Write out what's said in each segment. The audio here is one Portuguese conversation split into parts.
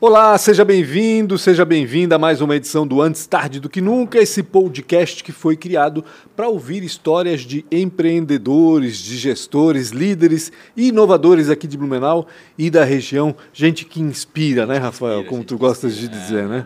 Olá, seja bem-vindo, seja bem-vinda a mais uma edição do Antes Tarde do Que Nunca, esse podcast que foi criado para ouvir histórias de empreendedores, de gestores, líderes e inovadores aqui de Blumenau e da região. Gente que inspira, né, Rafael? Como tu gostas de dizer, né?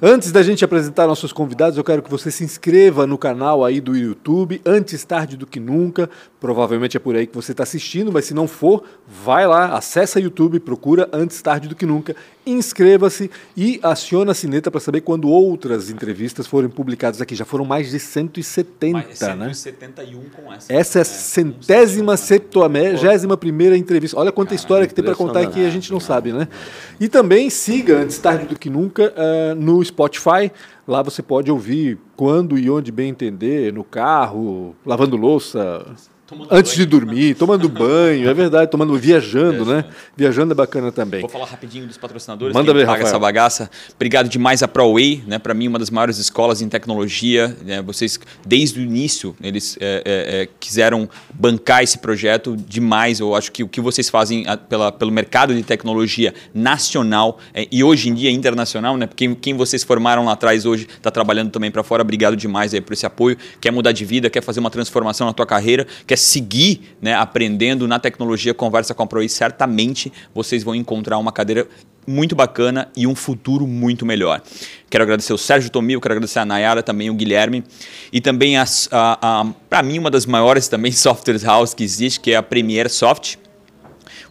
Antes da gente apresentar nossos convidados, eu quero que você se inscreva no canal aí do YouTube, antes tarde do que nunca. Provavelmente é por aí que você está assistindo, mas se não for, vai lá, acessa YouTube, procura antes tarde do que nunca, inscreva-se e aciona a sineta para saber quando outras entrevistas forem publicadas aqui. Já foram mais de 170, mais de 171 né? com essa. Essa é a né? centésima, septuagésima primeira entrevista. Olha quanta Caramba, história que tem para contar aqui a gente não sabe, né? E também siga antes tarde do que nunca uh, no Spotify. Lá você pode ouvir quando e onde bem entender, no carro, lavando louça, Tomando Antes banho, de dormir, né? tomando banho, é verdade, tomando viajando, né? Viajando é bacana também. Vou falar rapidinho dos patrocinadores Manda ver, paga essa bagaça. Obrigado demais a ProWay, né? Para mim uma das maiores escolas em tecnologia. Né? Vocês desde o início eles é, é, é, quiseram bancar esse projeto demais. Eu acho que o que vocês fazem pela, pelo mercado de tecnologia nacional é, e hoje em dia internacional, né? Porque quem vocês formaram lá atrás hoje está trabalhando também para fora. Obrigado demais aí por esse apoio. Quer mudar de vida, quer fazer uma transformação na tua carreira, quer quer seguir né, aprendendo na tecnologia Conversa com a ProI, certamente vocês vão encontrar uma cadeira muito bacana e um futuro muito melhor. Quero agradecer o Sérgio Tomil, quero agradecer a Nayara, também o Guilherme e também, para mim, uma das maiores também software house que existe, que é a Premiere Soft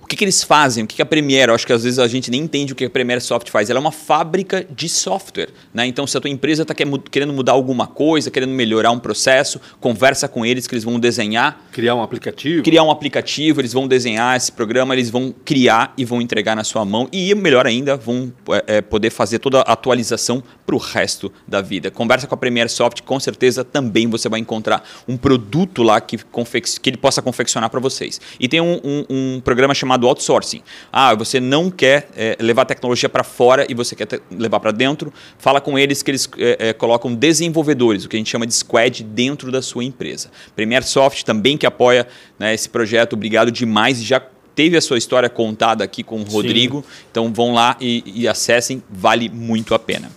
o que, que eles fazem? O que, que a Premiere? Eu acho que às vezes a gente nem entende o que a Premiere Soft faz. Ela é uma fábrica de software. Né? Então, se a tua empresa está querendo mudar alguma coisa, querendo melhorar um processo, conversa com eles que eles vão desenhar. Criar um aplicativo. Criar um aplicativo, eles vão desenhar esse programa, eles vão criar e vão entregar na sua mão. E melhor ainda, vão é, poder fazer toda a atualização para o resto da vida. Conversa com a Premiere Soft, com certeza também você vai encontrar um produto lá que, que ele possa confeccionar para vocês. E tem um, um, um programa chamado chamado outsourcing. Ah, você não quer é, levar a tecnologia para fora e você quer levar para dentro, fala com eles que eles é, é, colocam desenvolvedores, o que a gente chama de squad, dentro da sua empresa. Premier Soft também que apoia né, esse projeto, obrigado demais e já teve a sua história contada aqui com o Rodrigo, Sim. então vão lá e, e acessem, vale muito a pena.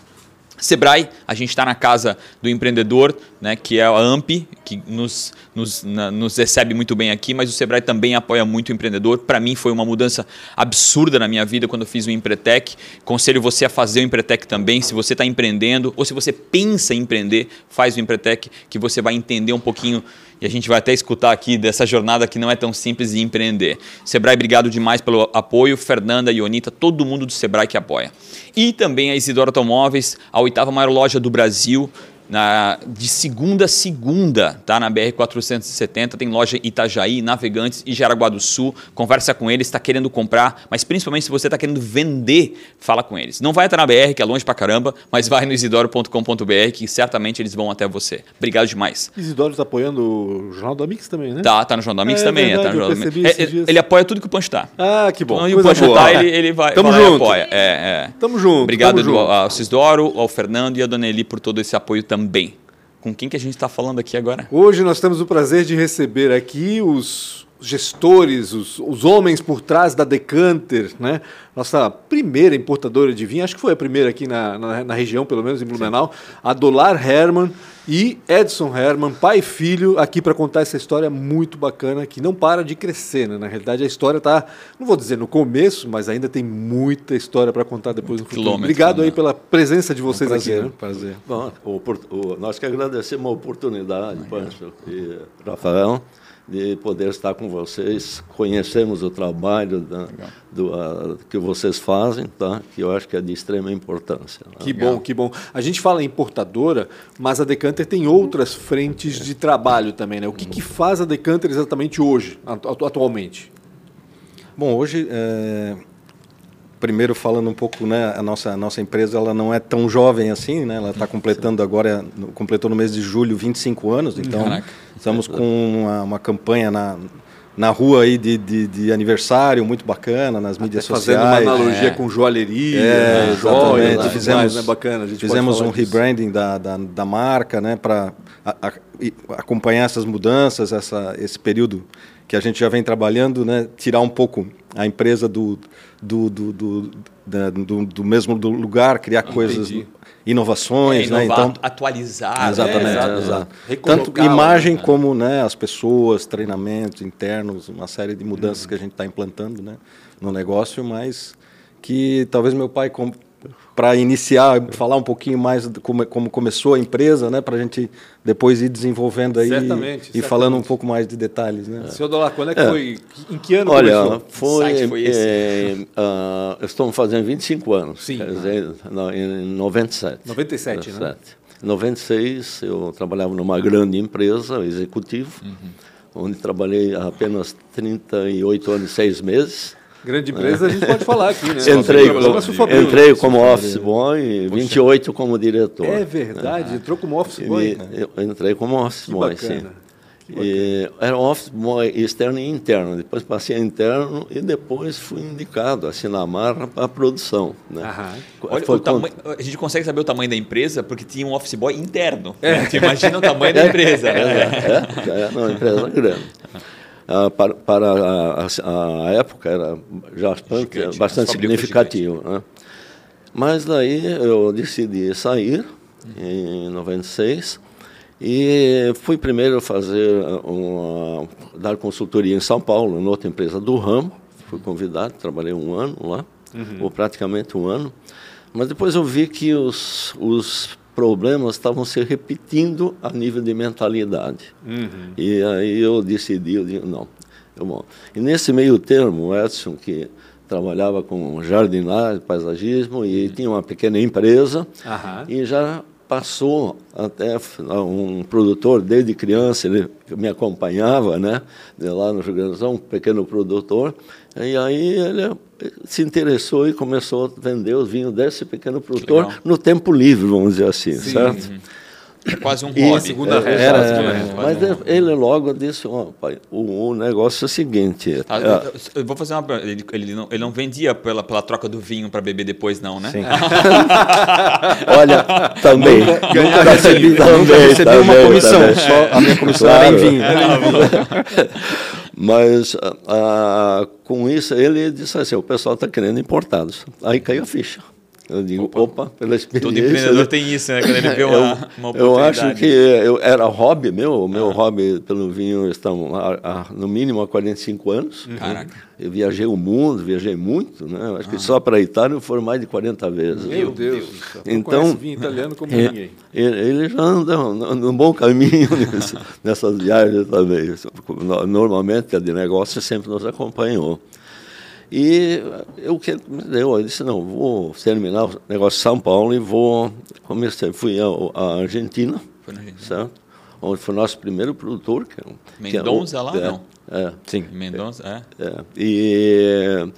Sebrae, a gente está na casa do empreendedor, né, que é a AMP, que nos, nos, na, nos recebe muito bem aqui, mas o Sebrae também apoia muito o empreendedor. Para mim foi uma mudança absurda na minha vida quando eu fiz o Empretec. Conselho você a fazer o Empretec também. Se você está empreendendo ou se você pensa em empreender, faz o Empretec, que você vai entender um pouquinho e a gente vai até escutar aqui dessa jornada que não é tão simples de empreender. Sebrae, obrigado demais pelo apoio. Fernanda, Ionita, todo mundo do Sebrae que apoia. E também a Isidoro Automóveis, a oitava maior loja do Brasil na, de segunda a segunda, tá? Na BR-470, tem loja Itajaí, Navegantes e Jaraguá do Sul. Conversa com eles, está querendo comprar, mas principalmente se você está querendo vender, fala com eles. Não vai até na BR, que é longe pra caramba, mas vai no isidoro.com.br, que certamente eles vão até você. Obrigado demais. Isidoro está apoiando o Jornal da Mix também, né? Tá, tá no Jornal da Mix é, também. Verdade, é, tá no Jornal Mix. É, ele, ele, apoia tudo que o Punch tá. Ah, que bom. Então, e o Punch tá, ele, ele vai, Tamo vai junto. apoia. É, é. Tamo junto. Obrigado tamo junto. ao Isidoro, ao Fernando e a Dona Eli por todo esse apoio também também. Com quem que a gente está falando aqui agora? Hoje nós temos o prazer de receber aqui os gestores, os, os homens por trás da Decanter, né? nossa primeira importadora de vinho, acho que foi a primeira aqui na, na, na região, pelo menos em Blumenau, Sim. a Dolar Herman e Edson Herman, pai e filho, aqui para contar essa história muito bacana que não para de crescer. Né? Na realidade, a história está, não vou dizer no começo, mas ainda tem muita história para contar depois no futuro. Obrigado aí né? pela presença de vocês um prazer, aqui. Né? Prazer. Bom, o, o, nós que agradecemos a oportunidade, Pancho e Rafael de poder estar com vocês, conhecemos o trabalho da, do, a, que vocês fazem, tá? que eu acho que é de extrema importância. Né? Que bom, que bom. A gente fala em importadora, mas a Decanter tem outras frentes de trabalho também. Né? O que, que faz a Decanter exatamente hoje, atualmente? Bom, hoje é, primeiro falando um pouco, né, a nossa, a nossa empresa ela não é tão jovem assim, né? Ela está completando agora, completou no mês de julho 25 anos, então Caraca. estamos com uma, uma campanha na, na rua aí de, de, de, aniversário muito bacana nas Até mídias sociais. Fazendo uma analogia é. com joalheria, é, né? joias, né? fizemos, mais, né? bacana, fizemos um rebranding da, da, da, marca, né, para acompanhar essas mudanças, essa, esse período que a gente já vem trabalhando, né, tirar um pouco a empresa do, do, do, do, da, do, do mesmo lugar, criar coisas, inovações, É, né? inovar, Então, atualizar. Exatamente, né? exato, exato. exato. Tanto imagem né? como né, as pessoas, treinamentos internos, uma série de mudanças que a gente está implantando né, no negócio, mas que talvez meu pai, para iniciar, falar um pouquinho mais de como, como começou a empresa, né, para a gente depois ir desenvolvendo aí Certamente, e falando um certamente. pouco mais de detalhes. Né? Senhor Dolar, quando é que É. foi? Em que ano Olha, começou? foi. site foi esse? eh, ah, estamos fazendo 25 anos. Sim. Quer dizer, na- em 97. 97, né? 96, eu trabalhava numa grande empresa, executivo, Uhum. onde trabalhei apenas 38 anos e 6 meses. Grande empresa a gente pode falar aqui, né? Entrei, problema, como, se for abrir, entrei né? como office boy e 28 como diretor. É verdade, entrou como office boy. né? E eu entrei como office Que boy, bacana. sim. E era office boy externo e interno. Depois passei a interno e depois fui indicado a Sinamar para a produção. Né? Aham. Olha, Foi tamanho- a gente consegue saber o tamanho da emprsa porque tinha um office boy interno. né? Tu imagina o tamanho da empresa. né? É, é, é uma empresa grande. Ah, para para a, a- a época era já bastante, Gigante, né? bastante significativo. Né? Mas daí eu decidi sair em 96 e fui primeiro fazer uma, dar consultoria em São Paulo, em outra empresa do ramo. Fui convidado, trabalhei um ano lá, ou praticamente um ano. Mas depois eu vi que os, os problemas estavam se repetindo a nível de mentalidade. E aí eu decidi, eu digo, não, eu vou. E nesse meio termo, o Edson, que trabalhava com jardinagem, paisagismo, e tinha uma pequena empresa, Aham. e já passou até um produtor desde criança ele me acompanhava né lá no Rio Grande do Sul um pequeno produtor e aí ele se interessou e começou a vender os vinhos desse pequeno produtor legal. no tempo livre vamos dizer assim certo É quase um E- hobby. segunda É, era- né? Quase mas um ele- hobby. ele logo disse ó pai o, o negócio é o seguinte Ah, é, eu- Eu vou fazer uma pergunta. Ele, ele não, ele não vendia pela, pela troca do vinho para beber depois, não, né? Sim. olha também Nunca recebi, também, recebi uma também, comissão, também. só a minha comissão era em Claro. vinho. Mas ah, ah, com isso ele disse assim, o pessoal está querendo importados. Aí caiu a ficha. Eu digo, opa, pela experiência. Todo empreendedor né? tem isso, né? Quando ele vê eu, uma, uma eu oportunidade. acho que eu, era hobby meu, o Ah. meu hobby pelo vinho há, no mínimo há 45 anos. Uhum. Caraca. Eu viajei o mundo, viajei muito, né? Acho que só para a Itália foram mais de 40 vezes. Meu? Deus. Eu Então, conheço vinho italiano como É, ninguém. ele, já anda no bom caminho nessas viagens também. No- Normalmente, a de negócio sempre nos acompanhou. E eu que eu disse não, vou terminar o negócio de São Paulo e vou comecei, fui à Argentina, Foi na Argentina. certo? Onde foi o nosso primeiro produtor, que, é um- que é Mendonça lá, é, não? É, Sim. Mendonça, é. é. E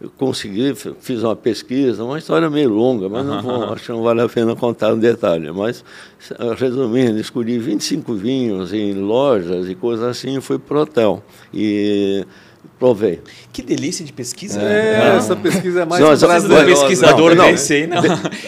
eu consegui, fiz uma pesquisa, uma história meio longa, mas não vou, acho que não vale a pena contar no detalhe. Mas, eh, resumindo, escolhi 25 vinhos em lojas e coisas assim e fui para o hotel. E provei. Que delícia de pesquisa. É, né? essa pesquisa é mais Não, Não prazerosa. pesquisador Não, não. aí, não.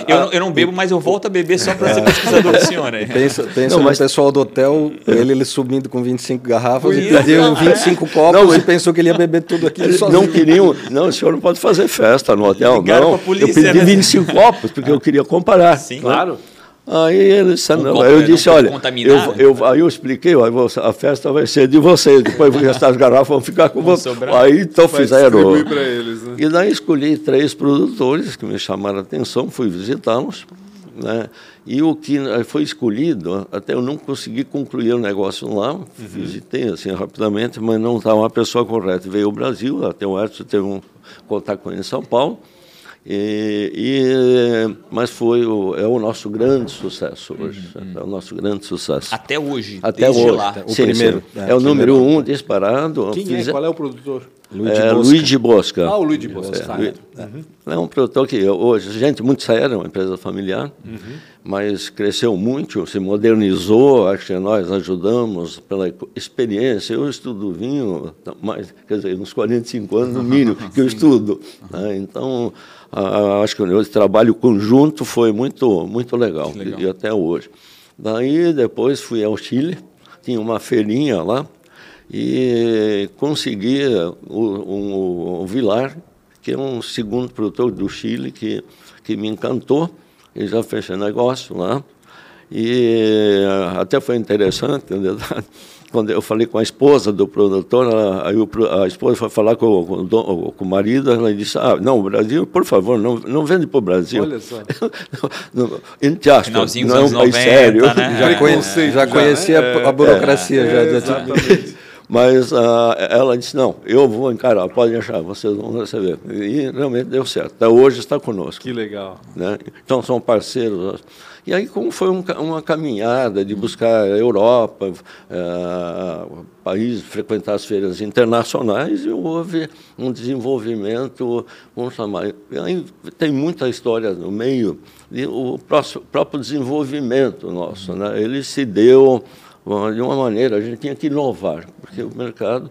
Eu, não- eu não bebo, mas eu volto a beber só para É. ser pesquisador do senhor aí. Pensa, pensa Não, no mas- pessoal do hotel, ele, ele subindo com 25 garrafas e é. pediu 25 copos e pensou que ele ia beber tudo sozinho. não queriam, não, o senhor não pode fazer festa no hotel, Ligaram não. polícia, eu pedi né? 25 copos, porque eu queria comparar. Sim, Claro. Aí ele disse, Um não. Aí eu né, disse, olha, contaminar, eu, né? eu, aí eu expliquei, ó, a festa vai ser de vocês, depois essas garrafas vão ficar com vocês. Aí então Vai fizeram. eles, né? E daí escolhi três produtores que me chamaram a atenção, fui visitá-los. Né? E o que foi escolhido, até eu não consegui concluir o negócio lá, visitei assim rapidamente, mas não estava a pessoa correta. Veio ao Brasil, até o Edson teve um contato com ele em São Paulo, e, e- mas foi o, é o nosso grande sucesso hoje, é o nosso grande sucesso. Até hoje. Até desde hoje. lá. O primeiro. É, É, o número um disparado. Quem Fiz- é? Qual é o produtor? Luigi é, Bosca. Luigi Bosca. Ah, o Luigi Bosca. É, tá. Lu- É um produtor que hoje, gente muito séria, uma empresa familiar, mas cresceu muito, se modernizou, acho que nós ajudamos pela experiência. Eu estudo vinho, mais, quer dizer, uns 45 anos no mínimo que eu estudo. né? Então, ah, acho que o trabalho conjunto foi muito, muito legal, legal. E, e até hoje. Daí, depois fui ao Chile, tinha uma feirinha lá, e consegui o, o, o Vilar, que é um segundo produtor do Chile, que, que me encantou, e já fechei negócio lá. E até foi interessante, quando eu falei com a esposa do produtor, ela, aí o, a esposa foi falar com, com, com, o marido, ela disse, ah, não, o Brasil, por favor, não, não vende para o Brasil. Olha só. Entre aspas, não é um país 90, sério. Né? Já, conheci, já, conhecia é, a burocracia. É, já, exatamente. Mas uh, ela disse, não, eu vou encarar, podem achar, vocês vão receber. E realmente deu certo. Até hoje está conosco. Que legal. Né? Então, são parceiros. E aí, como foi um, uma caminhada de buscar a Europa, uh, países, frequentar as feiras internacionais, e houve um desenvolvimento, vamos chamar, aí tem muita história no meio, e o próximo, próprio desenvolvimento nosso. Né? Ele se deu de uma maneira, a gente tinha que inovar, porque o mercado.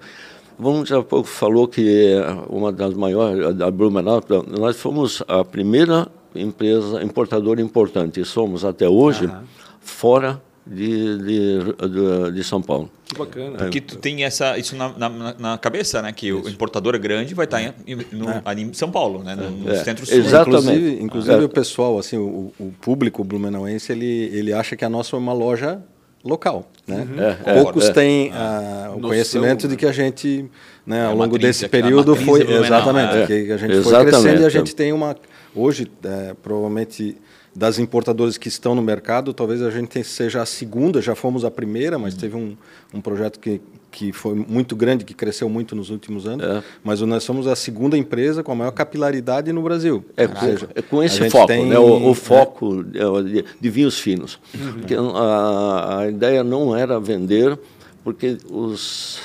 Vamos já pouco falou que é uma das maiores, da Blumenau, nós fomos a primeira empresa importadora importante, somos até hoje, uhum. fora de, de, de, de, São Paulo. Que bacana. Porque tu tem essa, isso na, na, na cabeça, né? Que isso. o importador grande vai estar em, no, é. ali em São Paulo, né? No, no é. centro sul. Exatamente. Inclusive, inclusive é. o pessoal, assim, o, o público blumenauense, ele, ele acha que a nossa é uma loja local. Né? Uhum. É, Poucos é, têm é. o conhecimento de que a gente, né, é ao longo desse período, foi. Exatamente, é. que a gente exatamente. foi crescendo e a gente tem uma. Hoje, provavelmente das importadoras que estão no mercado, talvez a gente seja a segunda, já fomos a primeira, mas uhum. teve um, um projeto que, que foi muito grande, que cresceu muito nos últimos anos, é. mas nós somos a segunda empresa com a maior capilaridade no Brasil. É, seja, é com esse foco, tem, né, o, o, foco é. de, de, vinhos finos. Uhum. Porque a, a ideia não era vender porque os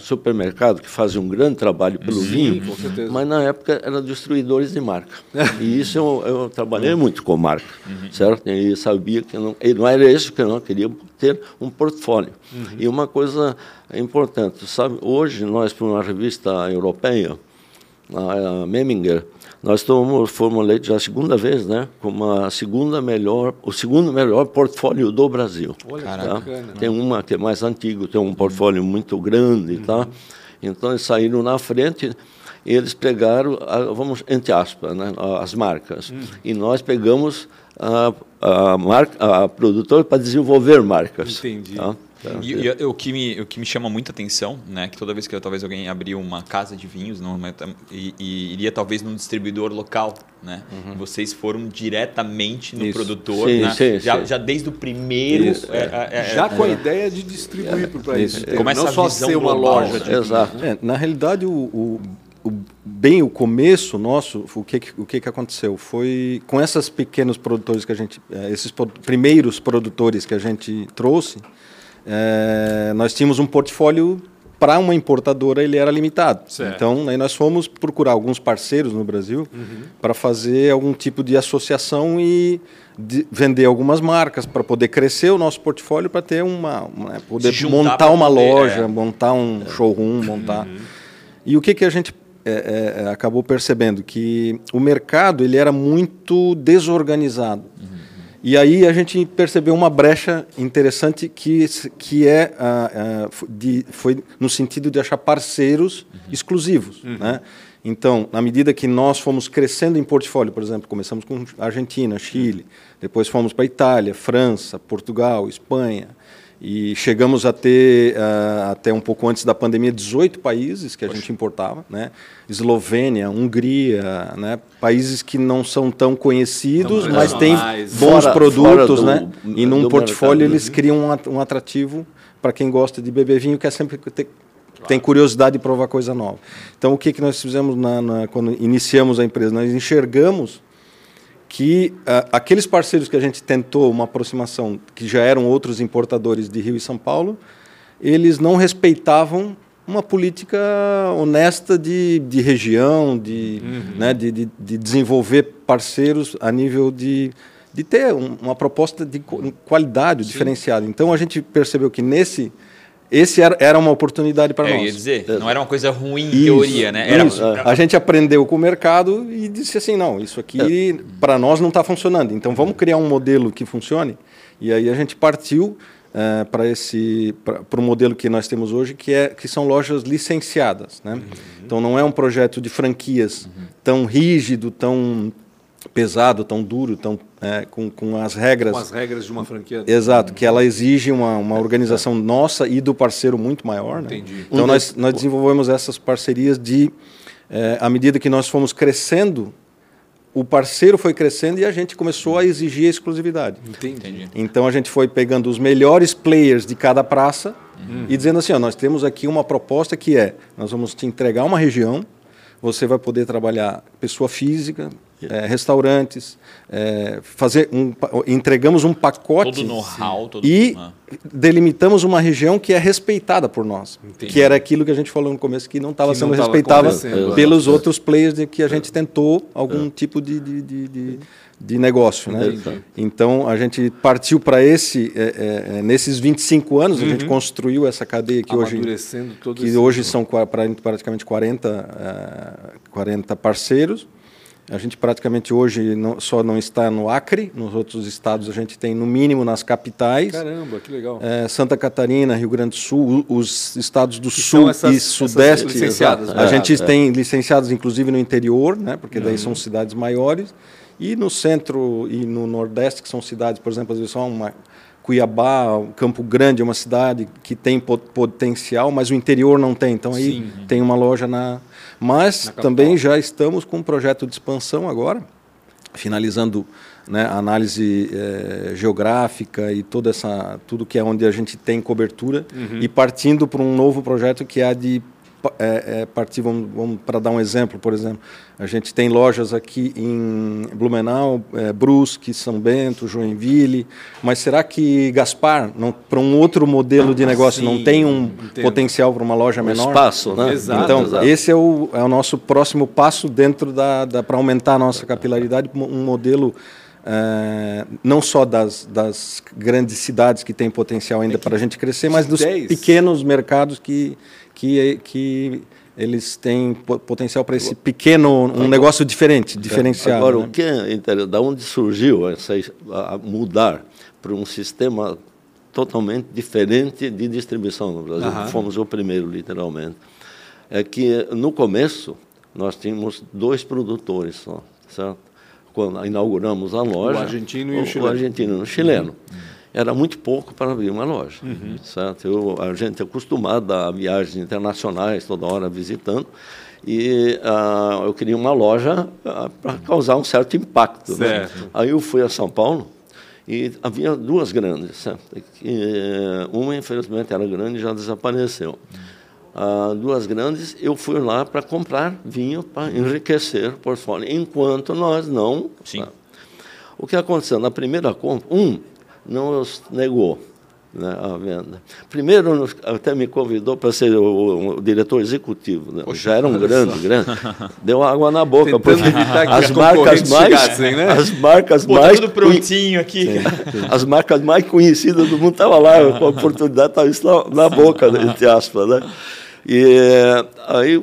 supermercados que fazem um grande trabalho pelo Sim, vinho, mas na época eram distribuidores de marca. e isso eu, eu trabalhei muito com marca, uhum. certo? E sabia que não, e não era isso que eu não queria ter um portfólio. Uhum. E uma coisa importante, sabe? Hoje nós para uma revista europeia, a Meminger, nós tomamos, fomos eleitos a segunda vez, né? Como a segunda melhor, o segundo melhor portfólio do Brasil. Olha, tá? bacana, Tem uma que é mais antigo, tem um portfólio muito grande, uhum. tá? Então eles saíram na frente eles pegaram, vamos entre aspas, né, as marcas. Uhum. E nós pegamos a, a, marca, a produtora para desenvolver marcas. Entendi. Tá? E, e, o, que me, o que me chama muita atenção, né, que toda vez que talvez alguém abrir uma casa de vinhos, não, e, e iria talvez num distribuidor local, né, uhum. vocês foram diretamente no Isso. produtor, sim, né, sim, já, sim. já desde o primeiro, é, é, é, já com a ideia de distribuir para o país, começa não só ser uma loja. De Exato. Né? na realidade, o, o o, bem o começo nosso, o que, o que, que aconteceu? Foi com esses pequenos produtores que a gente, eh, esses primeiros produtores que a gente trouxe, é, nós tínhamos um portfólio para uma importadora ele era limitado. Certo. Então, aí nós fomos procurar alguns parceiros no Brasil uhum. para fazer algum tipo de associação e de vender algumas marcas para poder crescer o nosso portfólio para ter uma, uma né, poder montar uma poder, loja, é. montar um é. showroom, montar. Uhum. E o que que a gente é, é, acabou percebendo que o mercado ele era muito desorganizado. Uhum. E aí a gente percebeu uma brecha interessante que, que é de, foi no sentido de achar parceiros uhum. exclusivos. Uhum. Né? Então, na medida que nós fomos crescendo em portfólio, por exemplo, começamos com Argentina, Chile, depois fomos para Itália, França, Portugal, Espanha, e chegamos a ter, uh, até um pouco antes da pandemia, 18 países que a Poxa. gente importava. Né? Eslovênia, Hungria, né? países que não são tão conhecidos, não, mas têm bons fora, produtos. Fora do, né? E num portfólio eles uhum. criam um atrativo para quem gosta de beber vinho, que é sempre ter, Claro. tem curiosidade de provar coisa nova. Então, o que, que nós fizemos na, na, quando iniciamos a empresa? Nós enxergamos que uh, aqueles parceiros que a gente tentou uma aproximação, que já eram outros importadores de Rio e São Paulo, eles não respeitavam uma política honesta de, de região, de, uhum. né, de, de, de, desenvolver parceiros a nível de, de ter um, uma proposta de qualidade diferenciada. Então a gente percebeu que nesse esse era, era uma oportunidade para é, nós. Eu ia dizer, não era uma coisa ruim em teoria, né? Era... Isso. A gente aprendeu com o mercado e disse assim, não, isso aqui é. para nós não está funcionando. Então vamos criar um modelo que funcione. E aí a gente partiu uh, para esse para o modelo que nós temos hoje, que é que são lojas licenciadas, né? Uhum. Então não é um projeto de franquias uhum. tão rígido, tão pesado, tão duro, tão é, com, com as regras. Com as regras de uma franquia. Exato, que ela exige uma, uma organização nossa e do parceiro muito maior. Né? Entendi. Então nós, nós desenvolvemos essas parcerias de, é, à medida que nós fomos crescendo, o parceiro foi crescendo e a gente começou a exigir a exclusividade. Entendi. Então a gente foi pegando os melhores players de cada praça uhum. e dizendo assim, ó, nós temos aqui uma proposta que é, nós vamos te entregar uma região, você vai poder trabalhar pessoa física, é, restaurantes, é, fazer um, entregamos um pacote todo know-how todo e ah. delimitamos uma região que é respeitada por nós, Entendi. que era aquilo que a gente falou no começo que não estava sendo respeitada pelos é. outros players de que a gente tentou algum é. tipo de, de, de, de de negócio, né? Então a gente partiu para esse é, é, nesses 25 anos uhum. a gente uhum. construiu essa cadeia que hoje que hoje são praticamente 40 40 parceiros a gente praticamente hoje não, só não está no Acre, nos outros estados a gente tem no mínimo nas capitais. Caramba, que legal. É, Santa Catarina, Rio Grande do Sul, os estados do que Sul essas, e Sudeste. licenciadas, a gente é. tem licenciados inclusive no interior, né, porque daí uhum. são cidades maiores. E no centro e no nordeste, que são cidades, por exemplo, às vezes só uma Cuiabá, Campo Grande é uma cidade que tem potencial, mas o interior não tem. Então aí Sim. tem uma loja na mas também já estamos com um projeto de expansão agora, finalizando né, a análise é, geográfica e toda essa tudo que é onde a gente tem cobertura uhum. e partindo para um novo projeto que é a de é, é, partir, vamos, vamos para dar um exemplo, por exemplo, a gente tem lojas aqui em Blumenau, é, Brusque, São Bento, Joinville, mas será que Gaspar, para um outro modelo de negócio, Sim, não tem um entendo. potencial para uma loja um menor? espaço, né? Exato, então, exato. esse é o, é o nosso próximo passo dentro da, da para aumentar a nossa capilaridade, um modelo é, não só das, das, grandes cidades que têm potencial ainda é para a gente crescer, mas dos 10. pequenos mercados que, que, que eles têm potencial para esse pequeno, um negócio diferente, diferenciado. Agora, né? o que é da onde surgiu essa a mudar para um sistema totalmente diferente de distribuição no Brasil? Uhum. Fomos o primeiro, literalmente. É que no começo nós tínhamos dois produtores só, certo? Quando inauguramos a loja, o argentino e o, o chileno. O argentino e o chileno. Uhum era muito pouco para abrir uma loja. Uhum. Certo? Eu, a gente é acostumado a viagens internacionais, toda hora visitando, e uh, eu queria uma loja uh, para causar um certo impacto. Né? Certo. Né? Aí eu fui a São Paulo e havia duas grandes. Certo? E, uma, infelizmente, era grande e já desapareceu. Uh, duas grandes, eu fui lá para comprar vinho para enriquecer o portfólio, enquanto nós não. Sim. O que aconteceu? Na primeira compra, um, não negou né, a venda. Primeiro, até me convidou para ser o, o, diretor executivo. Né? Poxa, Já era um grande, grande. Deu água na boca. Porque as marcas mais, né? as marcas Pô, tá mais, tudo prontinho aqui. Sim. As marcas mais conhecidas do mundo estavam lá, com a oportunidade estava na, na boca, entre aspas, né? E aí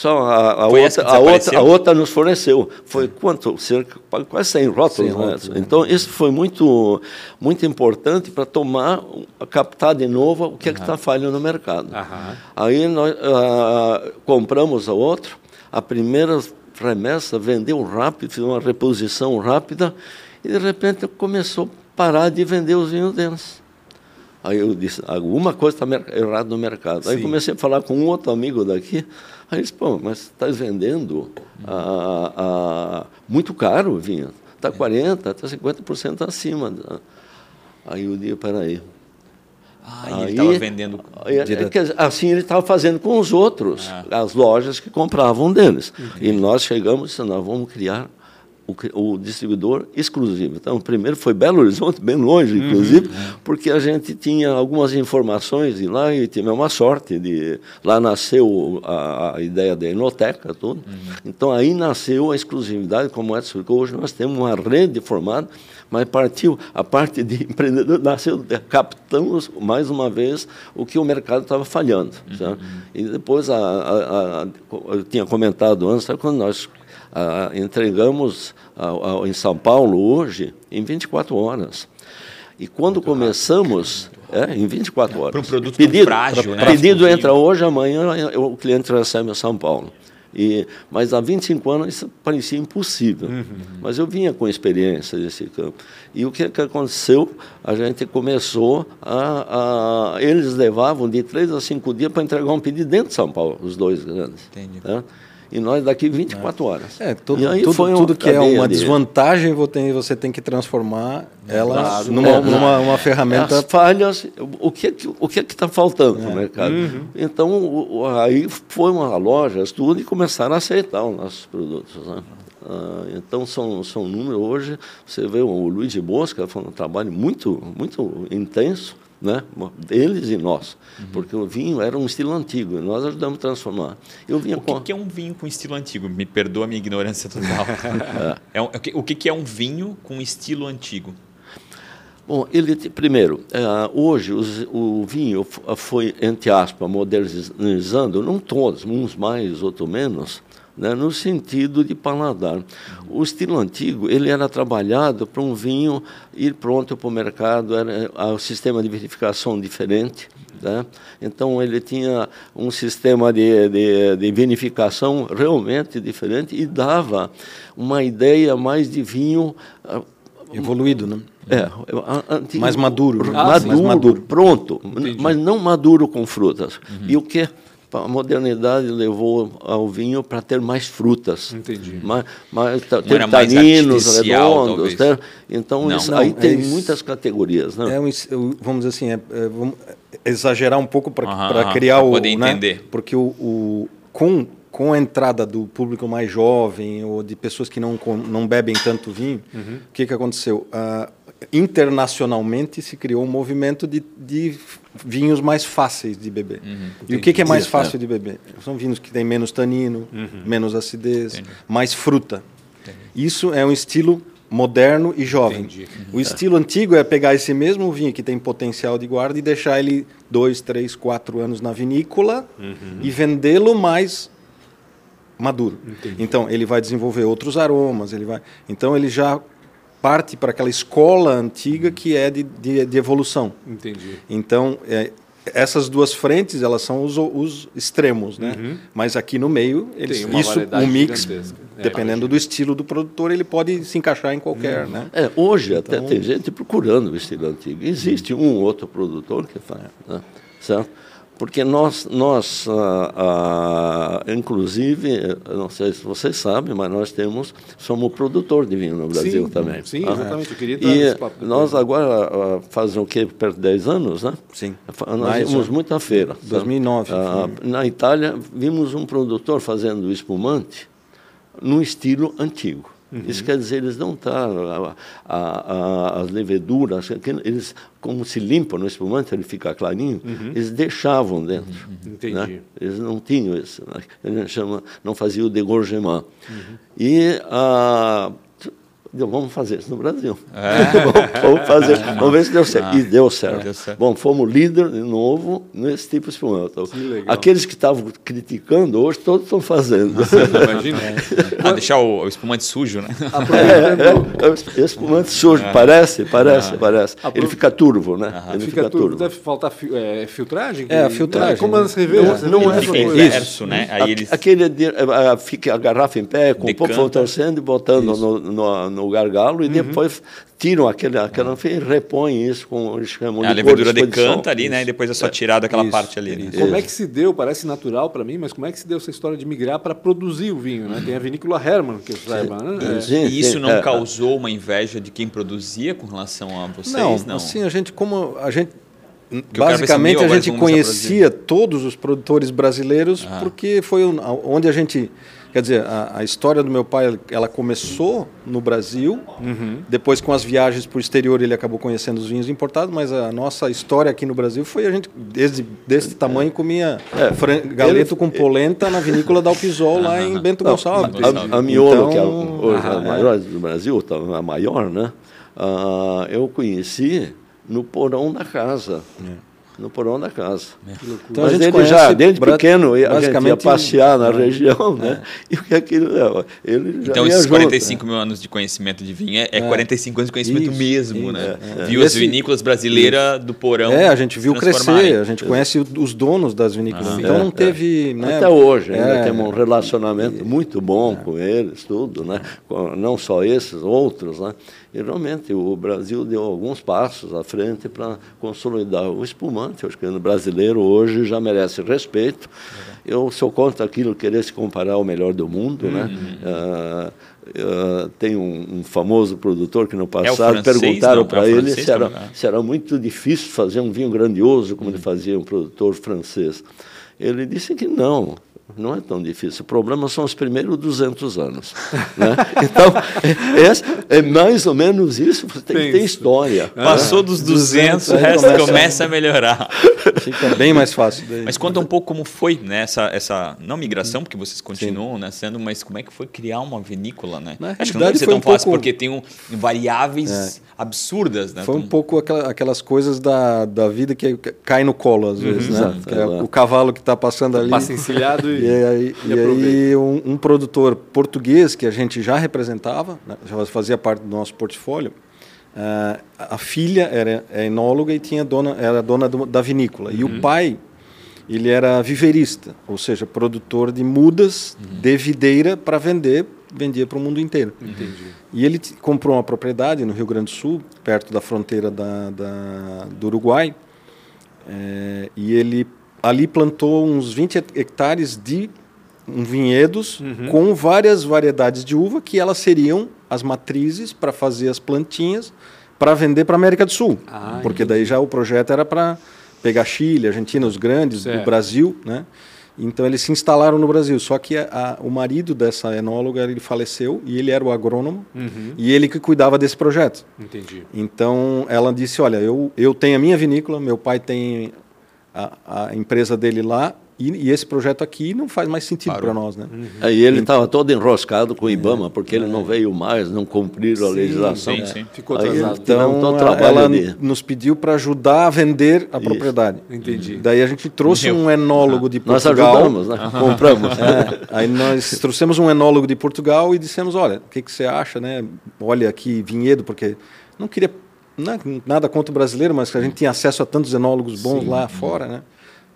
só a, a outra, a, outra, a outra nos forneceu. Foi quanto? Cerca, quase 100 rótulos. 100 né? rótulos né? Então, isso foi muito, muito importante para tomar, captar de novo o que uhum. é está falhando no mercado. Uhum. Aí nós uh, compramos a outra, a primeira remessa vendeu rápido, fez uma reposição rápida, e de repente começou a parar de vender os vinhos deles. Aí eu disse, alguma coisa está errada no mercado. Sim. Aí comecei a falar com um outro amigo daqui, Aí ele disse, pô, mas está vendendo a, a, muito caro o vinho. Está 40%, está 50% acima. Aí eu disse, peraí. Ah, aí, ele estava vendendo. É, assim ele estava fazendo com os outros, ah. as lojas que compravam deles. Entendi. E nós chegamos e disse, nós vamos criar o, o, distribuidor exclusivo. Então, o primeiro foi Belo Horizonte, bem longe, uhum, inclusive, uhum, porque a gente tinha algumas informações de lá e tivemos uma sorte de lá nasceu a, a ideia da enoteca, tudo. Uhum. Então aí nasceu a exclusividade, como é explicou. Hoje nós temos uma rede formada, mas partiu a parte de empreendedor nasceu captamos mais uma vez o que o mercado estava falhando. Uhum. E depois a, a, eu tinha comentado antes, quando nós ah, entregamos ah, ah, em São Paulo hoje em 24 horas. E quando começamos, é, em 24 horas. Para um produto pedido, frágil, né? Pedido entra hoje, amanhã o cliente recebe em São Paulo. E, mas há 25 anos isso parecia impossível. Mas eu vinha com experiência desse campo. E o que, que aconteceu? A gente começou a, a- Eles levavam de três a cinco dias para entregar um pedido dentro de São Paulo, os dois grandes. Entendi. né? E nós daqui 24 horas. É, tudo, e aí tudo, foi tudo que é uma de- desvantagem você tem, que transformar ela Claro. numa, É. numa uma ferramenta. As falhas, o que que- o que está faltando no mercado? Então, o- o- aí foi uma loja, tudo, e começaram a aceitar os nossos produtos. Né? Ah, então, são, são números. Hoje, você vê o Luiz de Bosca, foi um trabalho muito, muito intenso, né? eles e nós, porque o vinho era um estilo antigo, e nós ajudamos a transformar. Eu vinha O com. que, que é um vinho com estilo antigo? Me perdoa a minha ignorância total. É um- o que- o que, que é um vinho com estilo antigo? Bom, ele primeiro, eh, hoje os- o vinho foi entre aspas modernizando, não todos, uns mais, outros menos, né, no sentido de paladar. O estilo antigo ele era trabalhado para um vinho ir pronto para o mercado, era ah, o sistema de verificação diferente. Né? Então ele tinha um sistema de, de, de vinificação realmente diferente e dava uma ideia mais de vinho ah, Evoluído, né? é, antigo- Mais maduro, né? maduro, Mais maduro. pronto, Entendi. mas não maduro com frutas. E o que a modernidade levou ao vinho para ter mais frutas. Entendi. Mais, mais, ter taninos redondos. ter- então, Não. isso, Não, aí é tem isso. muitas categorias. Né? É um, vamos assim, é, é, vamos exagerar um pouco para criar o. poder né? entender. Porque o, o- com, com a entrada do público mais jovem ou de pessoas que não, com- não bebem tanto vinho, Uhum. o que, que aconteceu? Ah, internacionalmente se criou um movimento de, de vinhos mais fáceis de beber. Uhum. E o que, que é mais Isso, fácil de beber? São vinhos que têm menos tanino, Uhum. menos acidez, mais fruta. Isso é um estilo moderno e jovem. Entendi. O estilo antigo é pegar esse mesmo vinho que tem potencial de guarda e deixar ele dois, três, quatro anos na vinícola e vendê-lo mais maduro. Então ele vai desenvolver outros aromas, ele vai. Então ele já parte para aquela escola antiga que é de, de, de evolução. Entendi. Então, é, essas duas frentes, elas são os, os extremos, né? Mas aqui no meio, eles, Tem uma isso, um mix, gigantesca. É, dependendo do estilo do produtor, ele pode se encaixar em qualquer, né? É, hoje Então até tem gente procurando o estilo antigo. Existe um ou outro produtor que faz, né? certo? Porque nós, nós ah, ah, inclusive, não sei se vocês sabem, mas nós temos, somos produtor de vinho no Brasil Sim, também. sim, Ah. exatamente. Eu queria nesse E papo nós agora ah, fazem o quê? Perto de 10 anos, né? Sim. Nós Mais, vimos né? muita feira. sabe? 2009. Ah, na Itália, vimos um produtor fazendo espumante no estilo antigo. Uhum. Isso quer dizer, eles não estão. A- as leveduras, eles, como se limpam no espumante, ele fica clarinho, eles deixavam dentro. Uhum. Entendi. né? Eles não tinham isso. né? Chama, não fazia o degorgement. Uhum. E. ah, Vamos fazer isso no Brasil. vamos, vamos fazer, vamos ver se deu certo. e deu certo. deu certo. Bom, fomos líder de novo nesse tipo de espumante. Aqueles que estavam criticando, hoje todos estão fazendo. Imagina. Ah, deixar o, o espumante sujo, né? É, é, é, espumante sujo, parece, parece, parece. Ele fica turvo, né? Ele Fica fica turvo. Deve faltar fi- é, filtragem? É, a filtragem, Como né? as cervejas. Não, não é Fica isso. inverso, né? Aí eles... Aquele ah, fica a garrafa em pé, com um pouco Decanta. torcendo e botando no, no, no gargalo, e Uhum. depois tiram aquele, aquela e repõem isso com eles chamam a de levedura cor-disposição. decanta ali, né? E depois é só tirar daquela Isso, parte ali. né? Como é que se deu, parece natural para mim, mas como é que se deu essa história de migrar para produzir o vinho? Né? Tem a vinícola Hermann, que eu saiba, né? É. Sim, E isso sim, não é, causou uma inveja de quem produzia com relação a vocês? Não, Não, assim, a gente, como a gente. se Basicamente, a gente a conhecia todos os produtores brasileiros porque foi o- a- onde a gente. Quer dizer, a, a história do meu pai ela começou no Brasil, depois com as viagens para o exterior ele acabou conhecendo os vinhos importados, mas a nossa história aqui no Brasil foi a gente, desde desse tamanho, comia fran- galeto com polenta na vinícola da Alpisol, lá em Bento Não, Gonçalves. a, a Miolo, que é Então, hoje a ah, maior do Brasil, tá, a maior, né? Ah, eu conheci no porão da casa. No porão da casa. Então, Mas a gente ele conhece já, desde pequeno, a gente ia passear na É. região, né? E o que aquilo, é, ele já Então, esses junto, 45 mil anos de conhecimento de vinho é, é 45 anos de conhecimento Isso, mesmo, isso, né? é. Viu as vinícolas brasileiras do porão. É, a gente viu crescer, a gente conhece os donos das vinícolas. Ah, então é, não teve. né? Né, Até hoje ainda é, temos um relacionamento muito bom com eles, tudo, né? Não só esses, outros, né? E realmente o Brasil deu alguns passos à frente para consolidar o espumante. Acho que o brasileiro hoje já merece respeito. Eu, se eu conto aquilo, querer se comparar ao melhor do mundo, né? Ah, ah, tem um, um famoso produtor que no passado francês, perguntaram? É para o ele se era, que não é? se era muito difícil fazer um vinho grandioso como ele fazia um produtor francês. Ele disse que não, não é tão difícil. O problema são os primeiros 200 anos. né? Então, é, é mais ou menos isso, você tem que ter história. Passou dos 200, o aí resto começa- começa a melhorar. Fica bem mais fácil. daí. Mas conta um pouco como foi né, essa, essa não migração, porque vocês continuam né, sendo, mas como é que foi criar uma vinícola, né? Na Acho que não deve ser foi tão um fácil, pouco- porque tem um, variáveis absurdas, né? Foi um pouco aquela- aquelas coisas da, da vida que cai no colo, às vezes, né? Exato, Que é o cavalo que está passando ali. Passa encilhado e, E aí, e aí um, um produtor português que a gente já representava, né, já fazia parte do nosso portfólio, ah, a filha era é enóloga e tinha dona, era dona do- da vinícola. E o pai, ele era viverista, ou seja, produtor de mudas de videira para vender, vendia para o mundo inteiro. Entendi. E ele comprou uma propriedade no Rio Grande do Sul, perto da fronteira da, da- do Uruguai, é, e ele ali plantou uns 20 hec- hectares de um vinhedos com várias variedades de uva que elas seriam as matrizes para fazer as plantinhas para vender para a América do Sul. Ah, porque daí já o projeto era para pegar Chile, Argentina, os grandes, Certo. do Brasil, né? Então eles se instalaram no Brasil. Só que a- a- o marido dessa enóloga ele faleceu e ele era o agrônomo Uhum. e ele que cuidava desse projeto. Entendi. Então ela disse: Olha, eu, eu tenho a minha vinícola, meu pai tem a, a empresa dele lá e, e esse projeto aqui não faz mais sentido para nós, né? Aí ele estava todo enroscado com o IBAMA, porque ele não veio mais, não cumpriram a Sim, legislação. sim, sim. Ficou Aí atrasado. Então todo ela, nos pediu para ajudar a vender a propriedade. Entendi. Daí a gente trouxe Meu. um enólogo de Nós Portugal. ajudamos, né? Compramos. É, aí nós trouxemos um enólogo de Portugal e dissemos, olha, o que, que você acha, né? Olha aqui, vinhedo, porque não queria na- nada contra o brasileiro, mas que a gente tinha acesso a tantos enólogos bons lá fora, né?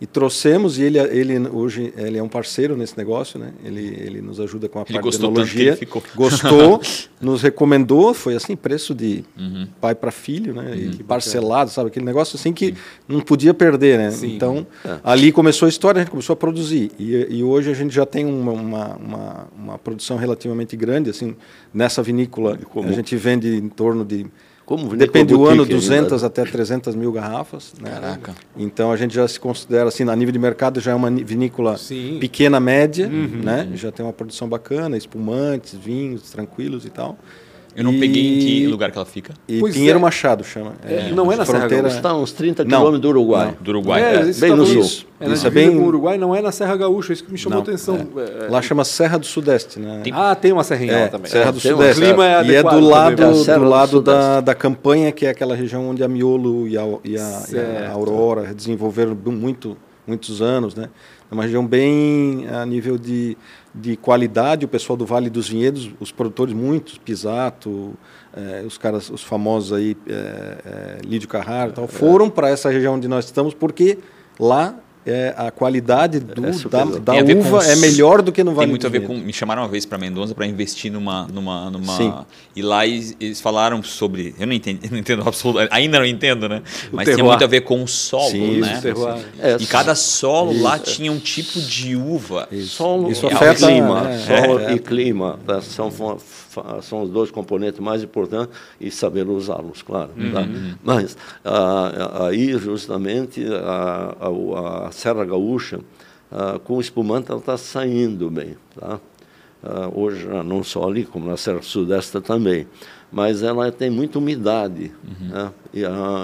E trouxemos, e ele, ele hoje ele é um parceiro nesse negócio, né? Ele, ele nos ajuda com a Ele parte de ficou. Gostou, nos recomendou, foi assim, preço de Uhum. pai para filho, né? E parcelado, sabe? Aquele negócio assim que não podia perder, né? Sim. Então, ali começou a história, a gente começou a produzir. E, e hoje a gente já tem uma, uma, uma, uma produção relativamente grande, assim, nessa vinícola. como- A gente vende em torno de. Como Depende do ano, boutique ainda. 200 até 300 mil garrafas. Né? Caraca. Então a gente já se considera, assim, a nível de mercado já é uma vinícola Sim. pequena, média, né? Já tem uma produção bacana, espumantes, vinhos tranquilos e tal. Eu não E- peguei em que lugar que ela fica. E Pois Pinheiro é. Machado chama. É, não é na Serra fronteira- Gaúcha. Está a uns 30 Não. quilômetros do Uruguai. Do Uruguai. É, é. isso bem tá no sul. É na Isso é bem- com o Uruguai, não é na Serra Gaúcha, isso que me chamou Não, atenção. É, é. Lá chama Serra do Sudeste, né? Ah, tem uma serrinha É, lá também. Serra do tem Sudeste. clima é e é do lado, do do lado da, da campanha, que é aquela região onde a Miolo e a, e a- e a. Aurora desenvolveram muito, muitos anos. Né? É uma região bem a nível de, de qualidade. O pessoal do Vale dos Vinhedos, os produtores, muitos, Pisato, eh, os caras, os famosos aí, eh, eh, Lídio Carraro tal, foram para essa região onde nós estamos, porque lá é, a qualidade do, É da, da uva os- é melhor do que no Vale Tem muito a ver com. Me chamaram uma vez para Mendonça para investir numa. numa, numa Sim. E lá eles, eles falaram sobre. Eu não entendo, eu não entendo absolutamente. Ainda não entendo, né? Mas terroir. tinha muito a ver com o solo, Sim, né? o terroir. É, E cada solo lá tinha um tipo de uva. Solo Isso e afeta, clima, né? solo É. e clima tá? são, são os dois componentes mais importantes e saber usá-los, claro. tá? Mas ah, aí justamente a, a- a Serra Gaúcha ah, com espumante ela está saindo bem, tá? Ah, hoje ah, não só ali como na Serra Sudeste também, mas ela tem muita umidade, né? E,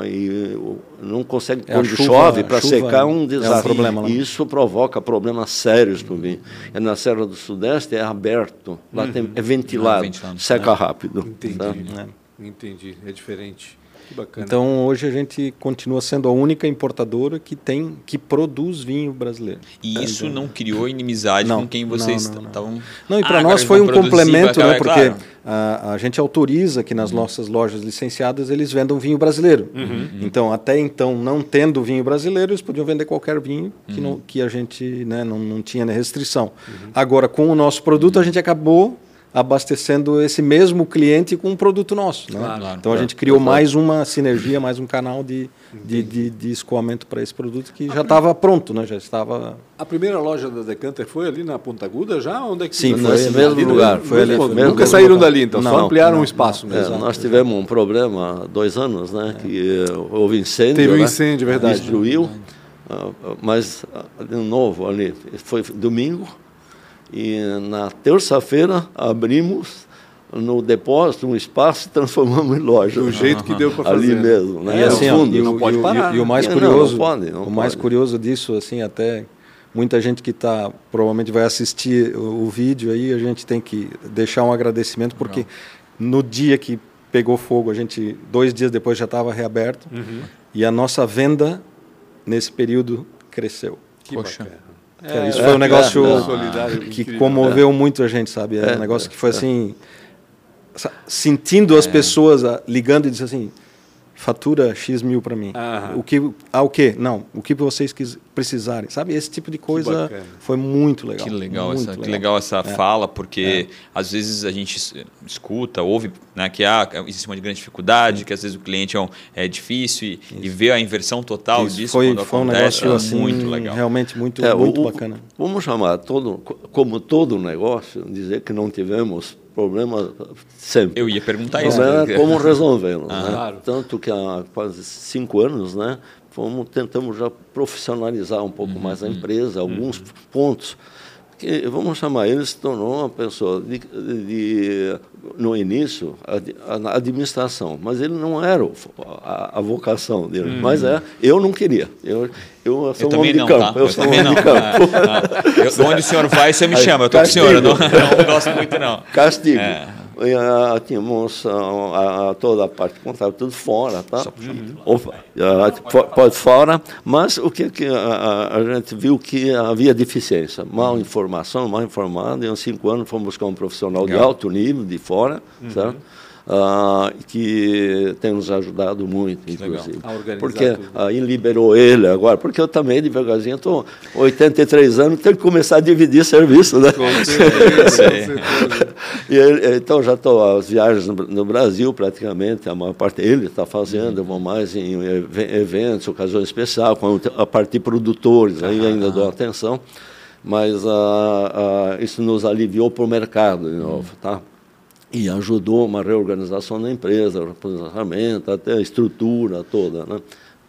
e não consegue É, quando chuva- chove a para secar é um um desafio. problema lá. E isso provoca problemas sérios para o vinho. E na Serra do Sudeste é aberto, lá tem, é ventilado, Ah, ventilado. seca rápido. Entendi. tá? né? Entendi, é diferente. Que bacana. Então hoje a gente continua sendo a única importadora que tem que produz vinho brasileiro. E isso não criou inimizade Não, com quem não, vocês não, não. estavam. Não, e Ah, para agora nós foi um complemento, né? é Porque claro. a, a gente autoriza que nas nossas lojas licenciadas eles vendam vinho brasileiro. Então, até então, não tendo vinho brasileiro, eles podiam vender qualquer vinho que, não, que a gente né, não, não tinha restrição. Agora, com o nosso produto, a gente acabou abastecendo esse mesmo cliente com um produto nosso. Né? Claro. Então, a gente criou mais uma sinergia, mais um canal de, de, de, de escoamento para esse produto que já estava pronto, né? já estava A primeira loja da Decanter foi ali na Ponta Aguda já? Onde é que Sim, foi? no- mesmo lugar, foi ali, foi Nunca mesmo saíram lugar. dali, então, só Não, ampliaram não, o espaço não. É, mesmo. nós tivemos um problema há dois anos, né? Que eh, houve incêndio. Teve um né, incêndio, verdade. Destruiu. Ah, ah, mas, ah, de novo, ali, foi domingo. E na terça-feira abrimos no depósito um espaço e transformamos em loja. Do jeito que deu para fazer. Ali mesmo, né? E assim, ó, fundo. e, não o- pode e o- parar, e o né? mais É, não, curioso, não pode, não o mais pode. curioso disso, assim, até muita gente que tá provavelmente vai assistir o, o vídeo aí, a gente tem que deixar um agradecimento porque no dia que pegou fogo, a gente dois dias depois já estava reaberto Uhum. e a nossa venda nesse período cresceu. Que Poxa. bacana. Cara, isso. foi um negócio é, solidário que incrível. comoveu muito a gente, sabe? É, É, um negócio que foi assim, sentindo as pessoas ah, ligando e dizendo assim, fatura X mil para mim. Aham. O que, ah, o quê? Não, o que vocês quis, precisarem, sabe? Esse tipo de coisa foi muito legal. Que legal, muito essa, que legal essa fala, porque às vezes a gente es- escuta, ouve né, que ah, existe uma grande dificuldade, que às vezes o cliente é, um- é difícil e, e ver a inversão total Isso disso foi, quando foi um acontece negócio é assim, muito legal. realmente muito, É, muito o- bacana. Vamos chamar todo, como todo negócio, dizer que não tivemos problema sempre. Eu ia perguntar isso. né? é como resolvê-los. Ah, né? claro. Tanto que há quase cinco anos, né, fomos, tentamos já profissionalizar um pouco mais a empresa, alguns pontos. Que, vamos chamar, ele se tornou uma pessoa de, de- no início, a administração, mas ele não era a, a vocação dele, mas é, eu não queria. Eu, eu sou Eu um homem de não, campo, tá? eu, sou um também homem não. de campo. Ah, ah. Eu- onde o senhor vai, você me Aí, chama. Eu tô com o senhor, eu não, eu não gosto muito, não. Castigo. É. E, ah, tínhamos a, a- toda a parte contábil tudo fora, tá? Fo- pode fora, mas o que, que a, a- a gente viu que havia deficiência, mal informação, mal informado, em uns cinco anos fomos buscar um profissional de Legal. alto nível, de fora, certo? Ah, que tem nos ajudado muito, inclusive. A organizar Porque tudo. aí liberou ele agora, porque eu também, devagarzinho, estou 83 anos, tenho que começar a dividir serviço, né? Com certeza, com ele- então já estou as viagens no, no Brasil praticamente, a maior parte ele está fazendo, eu vou mais em eve- eventos, ocasiões especiais, com a parte de produtores, aí ainda dou atenção, mas ah, ah, isso nos aliviou para o mercado de novo, tá? E ajudou uma reorganização da empresa, reposicionamento, até a estrutura toda, né?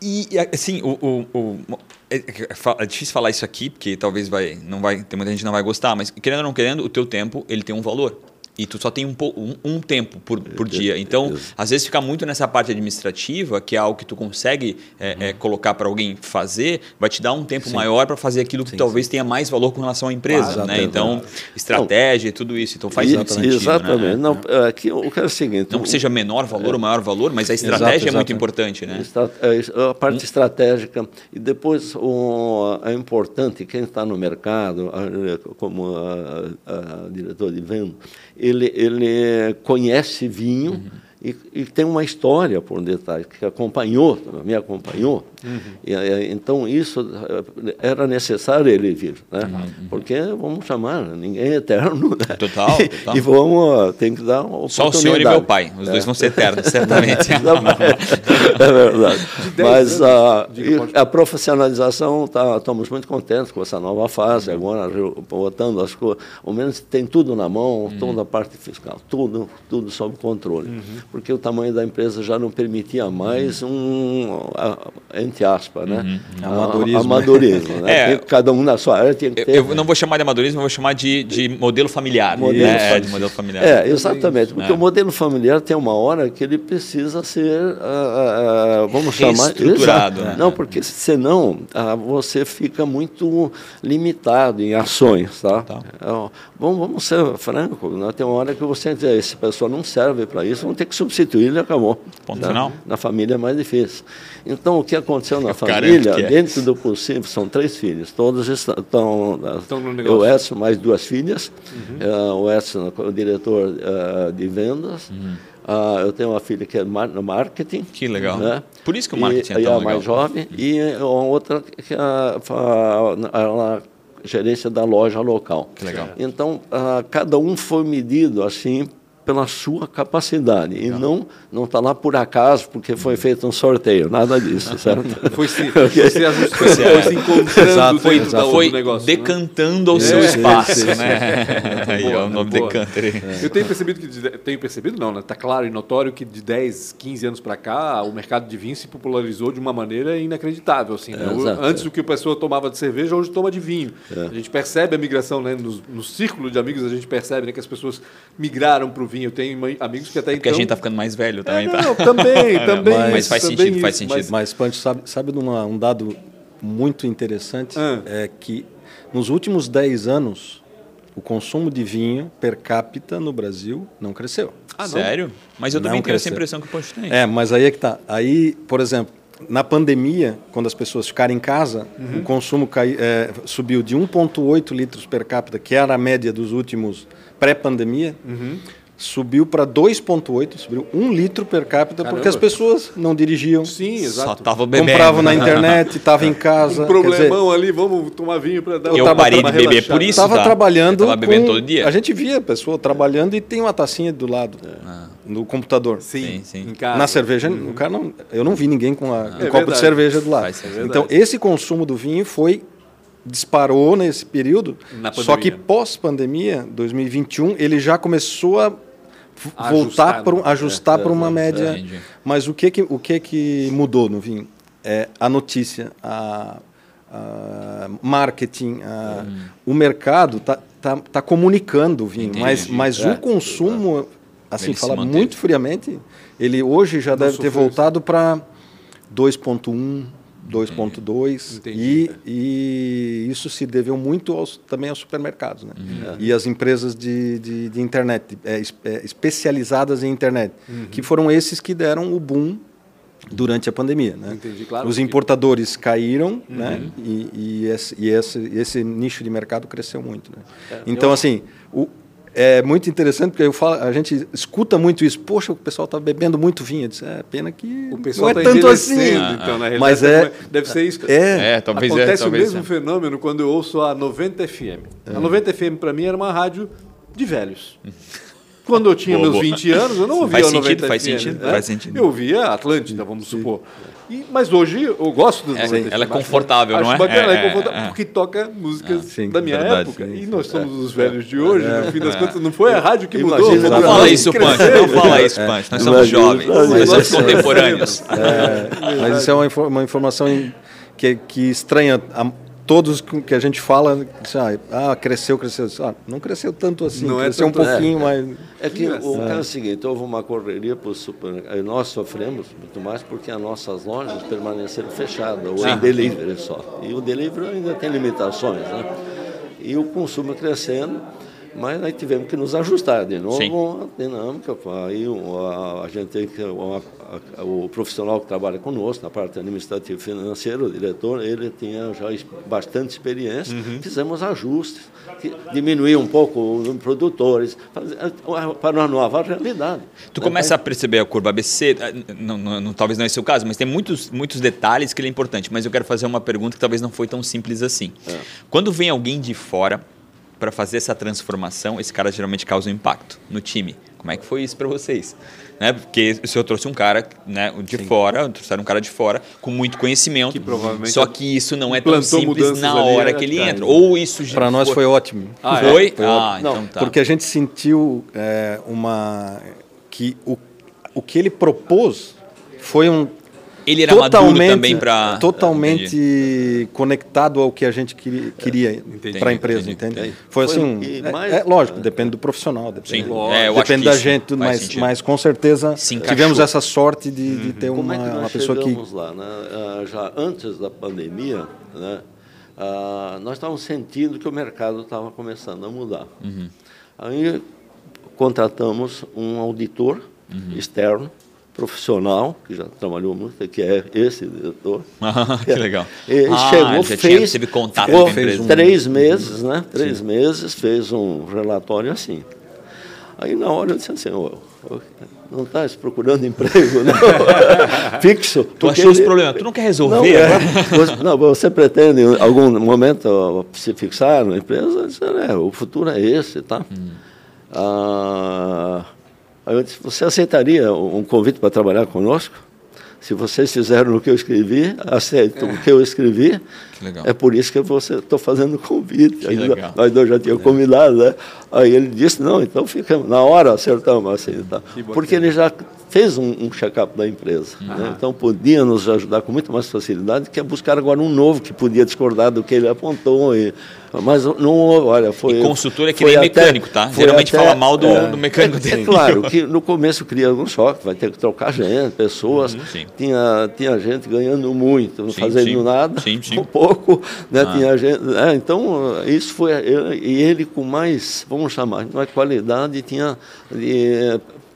E assim, o, o- o- é, é é difícil falar isso aqui, porque talvez vai, não vai, tem muita gente não vai gostar, mas querendo ou não querendo, o teu tempo ele tem um valor. E tu só tem um, um, um tempo por, por dia. Então, isso. às vezes fica muito nessa parte administrativa, que é algo que tu consegue é, é, colocar para alguém fazer, vai te dar um tempo maior para fazer aquilo que talvez tenha mais valor com relação à empresa. Claro, né? exatamente. Então, estratégia e tudo isso. Então faz E- muito sentido. Exatamente. Né? Não, é que o que é o seguinte... Não que seja menor valor ou maior valor, mas a estratégia Exato, é muito importante. Né? É, A parte estratégica. E depois o, é importante, quem está no mercado, a- como a, a diretor de venda, ele, ele conhece vinho e, e tem uma história por detrás, que acompanhou, me acompanhou. E, é, então, isso é, era necessário ele vir. Né? Porque, vamos chamar, ninguém é eterno. Né? Total, total. E vamos, tem que dar uma Só o senhor e meu pai. Os dois vão ser eternos, certamente. é verdade. 10 Mas anos, a, a profissionalização, tá, estamos muito contentes com essa nova fase, agora re- botando as coisas. Ao menos tem tudo na mão, Uhum. toda a parte fiscal, tudo, tudo sob controle. Uhum. Porque o tamanho da empresa já não permitia mais um, a- entre aspas, né? A- Amadorismo. amadorismo, né? É. Cada um na sua área tinha que Eu, ter. eu não vou chamar de amadorismo, eu vou chamar de, de modelo familiar. Modelo né? É, familiar. de modelo familiar. É, exatamente. Porque É. o modelo familiar tem uma hora que ele precisa ser, ah, ah, vamos chamar... Reestruturado, Exato. né? Não, porque senão ah, você fica muito limitado em ações, tá? É, ó, vamos, vamos ser francos, né? tem uma hora que você diz, esse pessoal não serve para isso, vamos ter que substituir ele acabou. Ponto Tá? final. Na família é mais difícil. Então, o que aconteceu na Garanto família, que é. dentro do possível, são três filhos, todos estão, estão, Estão no negócio. o Edson mais duas filhas, eh, o Edson o diretor eh, de vendas, Ah, eu tenho uma filha que é no marketing. Que legal. né? Por isso que o E- marketing é e tão a legal. mais jovem e a outra que é a, a- a gerência da loja local. Que legal. Então, ah, cada um foi medido assim pela sua capacidade e não não está lá por acaso porque foi feito um sorteio, nada disso, certo? Foi se, foi se ajustando, foi se encontrando Exato, dentro exato. Foi negócio. né? decantando ao É, seu sim, espaço, né? Aí, ó, o nome Boa. decanter aí. Eu tenho percebido que de- tenho percebido não, né? Tá claro e notório que de 10, 15 anos para cá, o mercado de vinho se popularizou de uma maneira inacreditável, assim, né? É, O- exato, Antes é. do que a pessoa tomava de cerveja, hoje toma de vinho. A gente percebe a migração, né, no, no círculo de amigos, a gente percebe né, que as pessoas migraram para o vinho. Eu tenho amigos que até Porque então a gente tá ficando mais velho É, também, tá? não, também, também. Mas isso, faz também sentido, faz isso, sentido. mas- Mas, Pancho, sabe, sabe de uma- um dado muito interessante? Ah. É que nos últimos 10 anos, o consumo de vinho per capita no Brasil não cresceu. Ah, não? Sério? Mas eu Não também tenho essa impressão que o Poncho tem. É, mas aí é que tá. Aí, por exemplo, na pandemia, quando as pessoas ficaram em casa, Uhum. o consumo cai, é, subiu de 1,8 litros per capita, que era a média dos últimos pré-pandemia, Uhum. Subiu para 2,8, subiu 1 litro per capita, porque Caramba. as pessoas não dirigiam, Sim, Só exato. tava bebendo. compravam na internet, estavam em casa. Um quer dizer, problemão ali, vamos tomar vinho para dar Eu uma- parei de beber por isso. Estava tá? trabalhando. Eu tava bebendo com- todo dia. A gente via a pessoa trabalhando e tem uma tacinha do lado no computador. Sim, Sim, sim. em casa. Na cerveja, o cara não, eu não vi ninguém com a- um copo verdade. de cerveja do lado. É então, esse consumo do vinho foi disparou nesse período. Na Só que pandemia. pós-pandemia, 2021, ele já começou a voltar para ajustar para uma média. entendi. Mas o que que o que que mudou no vinho? É a notícia, a, a marketing, a- o mercado tá, tá, tá comunicando o vinho, Entendi. mas mas É, o consumo assim, Ele se fala muito friamente, ele hoje já deve ter voltado para 2.1, 2.2 Entendi. e, e isso se deveu muito aos, também aos supermercados, né? Uhum. E às empresas de, de, de internet, é, é, especializadas em internet, Uhum. que foram esses que deram o boom durante a pandemia, né? Entendi, claro, Os importadores caíram, né? Uhum. E, e, esse, e esse, esse nicho de mercado cresceu muito, né? É, Então, assim, o, é muito interessante porque eu falo, a gente escuta muito isso. Poxa, o pessoal está bebendo muito vinho. Eu disse, é pena que O pessoal não é tá tanto assim. envelhecendo, então, na realidade, Mas deve- é, deve ser isso. É, É, talvez é, Acontece talvez o mesmo é. fenômeno quando eu ouço a 90 FM. A 90 FM para mim era uma rádio de velhos. Quando eu tinha Boa, meus boa. 20 anos, eu não ouvia Faz a 90 sentido, faz FM. sentido, né? faz sentido. Eu ouvia Atlântida, vamos supor. E- mas hoje eu gosto das É, 90 ela é confortável, Acho não é? bacana, é, É, é, confortável é. porque toca músicas sim, da minha verdade, época. sim, e nós somos os velhos de hoje, no fim das contas, não foi a rádio que Imagina, mudou. não fala isso, crescemos. Não fala isso, Pancho. Nós somos Imagina, jovens, imagina. nós somos contemporâneos. É, mas isso é uma, infor- uma informação que, que estranha a todos que a gente fala. Ah, ah, cresceu, cresceu. Ah, não cresceu tanto assim, Não é cresceu um tanto assim. pouquinho, mas. É que o Engraçado. caso é o seguinte, houve uma correria para o supermercado. Nós sofremos muito mais porque as nossas lojas permaneceram fechadas, ou em delivery só. E o delivery ainda tem limitações, né? E o consumo crescendo, mas aí tivemos que nos ajustar de novo Sim. a dinâmica. Aí o- a, a gente tem que. o- a- o profissional que trabalha conosco, na parte administrativa e financeira, o diretor, ele tinha já bastante experiência. Fizemos ajustes, que um pouco o número de produtores, fazer- para uma nova realidade. Tu começa a perceber a curva ABC, eh, não, não- não- talvez não é esse o caso, mas tem muitos, muitos detalhes que ele é importante. Mas eu quero fazer uma pergunta que talvez não foi tão simples assim. Quando vem alguém de fora para fazer essa transformação, esse cara geralmente causa um impacto no time. Como é que foi isso para vocês? Né? Porque o senhor trouxe um cara né, de fora, trouxeram um cara de fora com muito conhecimento. Que provavelmente só que isso não é tão simples na hora é, que ele cara. entra. Ou isso Para nós foi ótimo. Ah, é? foi? Foi ah, ótimo. então tá. Porque a gente sentiu é, uma. que o, o que ele propôs foi um. Ele era maduro totalmente, também para totalmente conectado ao que a gente queria, queria para a empresa, entendi. entende? Foi Foi- assim, e é, mais- é lógico, depende do profissional, depende, Sim, é, depende da gente, mas, sentido. mas com certeza tivemos essa sorte de, de ter Como uma, é que uma pessoa que lá? Né? Ah, Já antes da pandemia, né? ah, nós estávamos sentindo que o mercado estava começando a mudar. Uhum. Aí contratamos um auditor uhum. externo, profissional, que já trabalhou muito, que é esse diretor. Ah, que legal. Ele ah, chegou, já fez, teve contato ficou com a empresa. três meses, né? Três Sim. meses, fez um relatório assim. Aí na hora eu disse assim, oh, não está procurando emprego, não. fixo. Tu achou ele... os problemas, tu não quer resolver? Não, é, você, não, você pretende em algum momento se fixar na empresa? Disse, é, o futuro é esse, tá? Hum. Ah, eu disse, você aceitaria um convite para trabalhar conosco? Se vocês fizeram o que eu escrevi, aceitam o que eu escrevi. Que é por isso que você estou fazendo o convite. Ainda, nós dois já tínhamos é. combinado, né? Aí ele disse, não, então ficamos. Na hora acertamos assim. Tá? Porque ele já fez um, um check-up da empresa. Né? Então podia nos ajudar com muito mais facilidade que é buscar agora um novo que podia discordar do que ele apontou. E, mas não olha, foi. E consultor é que nem mecânico, tá? Geralmente até, fala mal do, é, do mecânico é, dele. É claro que no começo cria algum choque, vai ter que trocar gente, pessoas. Uhum, tinha, tinha gente ganhando muito, não fazendo sim. nada, sim, sim. um pouco. Né? Ah. Tinha gente, é, então, isso foi. E ele com mais, vamos chamar, mais qualidade, tinha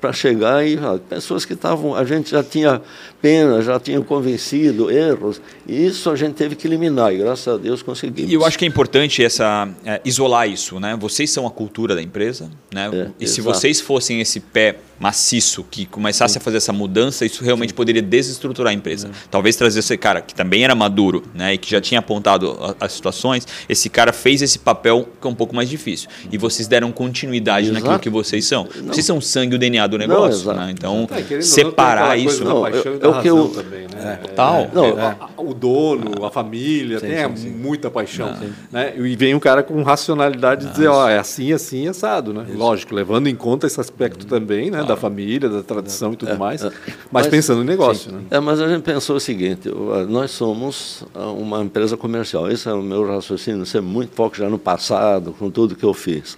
para chegar e ó, pessoas que estavam, a gente já tinha pena, já tinha convencido, erros, e isso a gente teve que eliminar, e graças a Deus conseguimos. E eu acho que é importante essa, é, isolar isso, né? Vocês são a cultura da empresa, né? É, e exato. se vocês fossem esse pé maciço que começasse Sim. a fazer essa mudança, isso realmente Sim. poderia desestruturar a empresa. É. Talvez trazer esse cara que também era maduro, né, e que já tinha apontado as situações, esse cara fez esse papel que é um pouco mais difícil. E vocês deram continuidade exato. naquilo que vocês são. Não. Vocês são o sangue e o DNA do negócio, não, né? Então, é, separar isso, não, eu, eu, que eu também, né? É, Tal. Não, é, o dono, a família, sim, tem sim, muita paixão, né? E vem um cara com racionalidade de dizer, ó, é assim, assim, assado, né? Isso. Lógico, levando em conta esse aspecto uhum. também, né, da família, da tradição e tudo é, mais, é. mas, mas, pensando em negócio. Né? É, mas a gente pensou o seguinte: nós somos ah, uma empresa comercial. Esse é o meu raciocínio, ser muito foco já no passado, com tudo que eu fiz.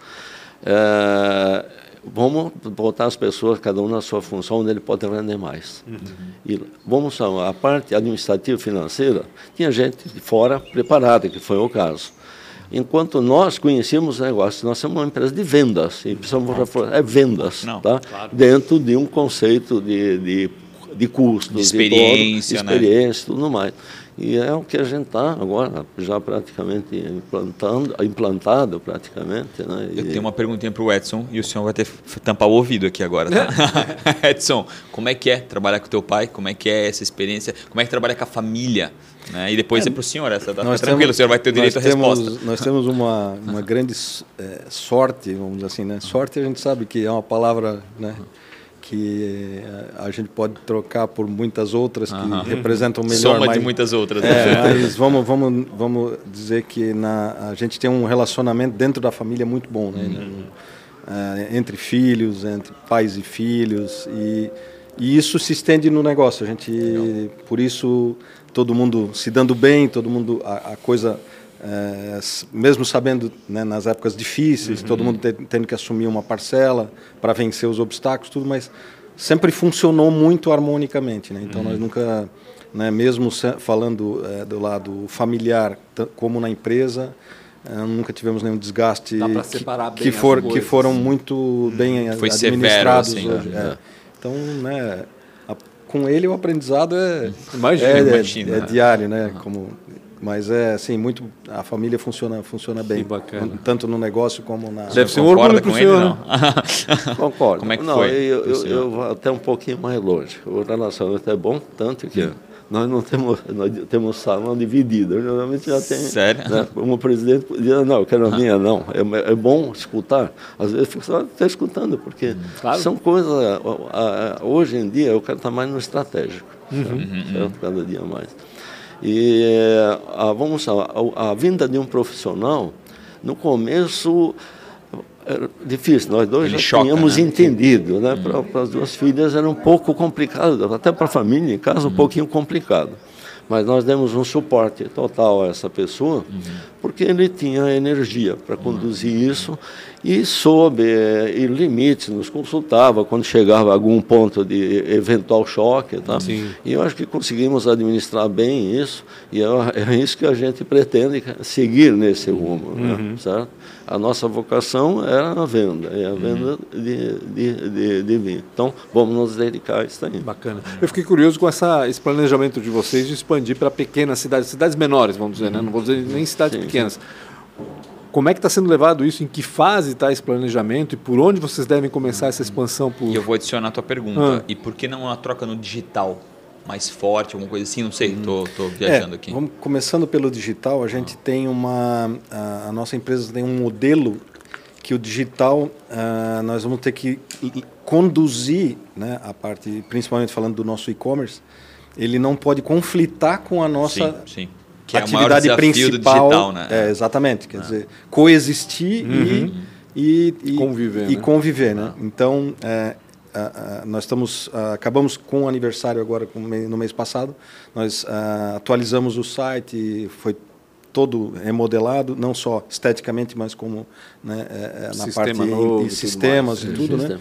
É, vamos botar as pessoas, cada um na sua função, onde ele pode render mais. Uhum. E vamos a parte administrativa financeira, tinha gente de fora preparada, que foi o caso. Enquanto nós conhecíamos o negócio, nós somos uma empresa de vendas, e precisamos reforçar, é vendas, Não, tá? Claro. dentro de um conceito de, de, de custos, de experiência, de, todo, de experiência né? tudo mais. E é o que a gente está agora, já praticamente implantando, implantado praticamente. Né? Eu tenho uma perguntinha para o Edson e o senhor vai ter que tampar o ouvido aqui agora. Tá? Edson, como é que é trabalhar com o teu pai? Como é que é essa experiência? Como é que trabalha com a família? Né? E depois é, é para o senhor, essa tá nós tranquilo, temos, o senhor vai ter o direito à temos, resposta. Nós temos uma, uma grande é, sorte, vamos dizer assim, né? Sorte a gente sabe que é uma palavra... Né? Que a gente pode trocar por muitas outras que uhum. representam melhor. Soma mais... de muitas outras. É, né? mas vamos, vamos, vamos dizer que na, a gente tem um relacionamento dentro da família muito bom, né? Uhum. É, entre filhos, entre pais e filhos e, e isso se estende no negócio. A gente, Legal. por isso, todo mundo se dando bem, todo mundo a, a coisa é, mesmo sabendo né, nas épocas difíceis, uhum. todo mundo tendo que assumir uma parcela para vencer os obstáculos, tudo, mas sempre funcionou muito harmonicamente. Né? Então uhum. nós nunca, né, mesmo falando é, do lado familiar, como na empresa, é, nunca tivemos nenhum desgaste que, que, for, que foram muito bem Foi administrados severo, assim, hoje. Né? É. Então, né, a, com ele o aprendizado é, imagina, é, imagina. é, diário, né? Uhum. Como mas é assim, muito. A família funciona, funciona bem. Que bacana. Tanto no negócio como na. Deve ser um orgulho com ele, não? Concordo. Como é que não, foi? Eu, eu, eu, vou até um pouquinho mais longe. O relacionamento é bom, tanto que. Hum. Nós não temos, nós temos salão dividido. Geralmente já tem. Sério? Né, um presidente diz, não, eu quero a minha, não. É, é bom escutar. Às vezes fica só até escutando, porque hum, claro. são coisas. Hoje em dia, eu quero estar mais no estratégico. Uhum. Certo? Uhum. Cada dia mais. E a, vamos a, a vinda de um profissional, no começo era difícil, nós dois Ele já choca, tínhamos né? entendido, né? Hum. Para as duas filhas era um pouco complicado, até para a família em casa um hum. pouquinho complicado. Mas nós demos um suporte total a essa pessoa, uhum. porque ele tinha energia para conduzir uhum. isso e soube eh, e limites, nos consultava quando chegava a algum ponto de eventual choque. Tá? Sim. E eu acho que conseguimos administrar bem isso, e é, é isso que a gente pretende seguir nesse rumo. Né? Certo? A nossa vocação era a venda, é a venda de, de, de, de vinho. Então, vamos nos dedicar a isso aí. Bacana. Eu fiquei curioso com essa, esse planejamento de vocês de expandir para pequenas cidades, cidades menores, vamos dizer, né? não vou dizer nem cidades Sim, pequenas. Como é que está sendo levado isso? Em que fase está esse planejamento? E por onde vocês devem começar essa expansão? Por... E eu vou adicionar a tua pergunta. Ah. E por que não uma troca no digital? Mais forte, alguma coisa assim? Não sei, tô, tô viajando É, aqui. Vamos, começando pelo digital, a gente tem uma. A, a nossa empresa tem um modelo que o digital ah, nós vamos ter que conduzir, né, a parte, principalmente falando do nosso e-commerce, ele não pode conflitar com a nossa sim, sim. Que é atividade principal. do digital, né? É, exatamente. Quer dizer, coexistir e, e, e Conviver, E né? conviver, né? Então, é, a- a- nós estamos ah, acabamos com o aniversário agora com no mês passado. Nós ah, atualizamos o site, foi todo remodelado, não só esteticamente, mas como né, é, é, na Sistema parte novo e de sistemas e tudo, né? Sistema.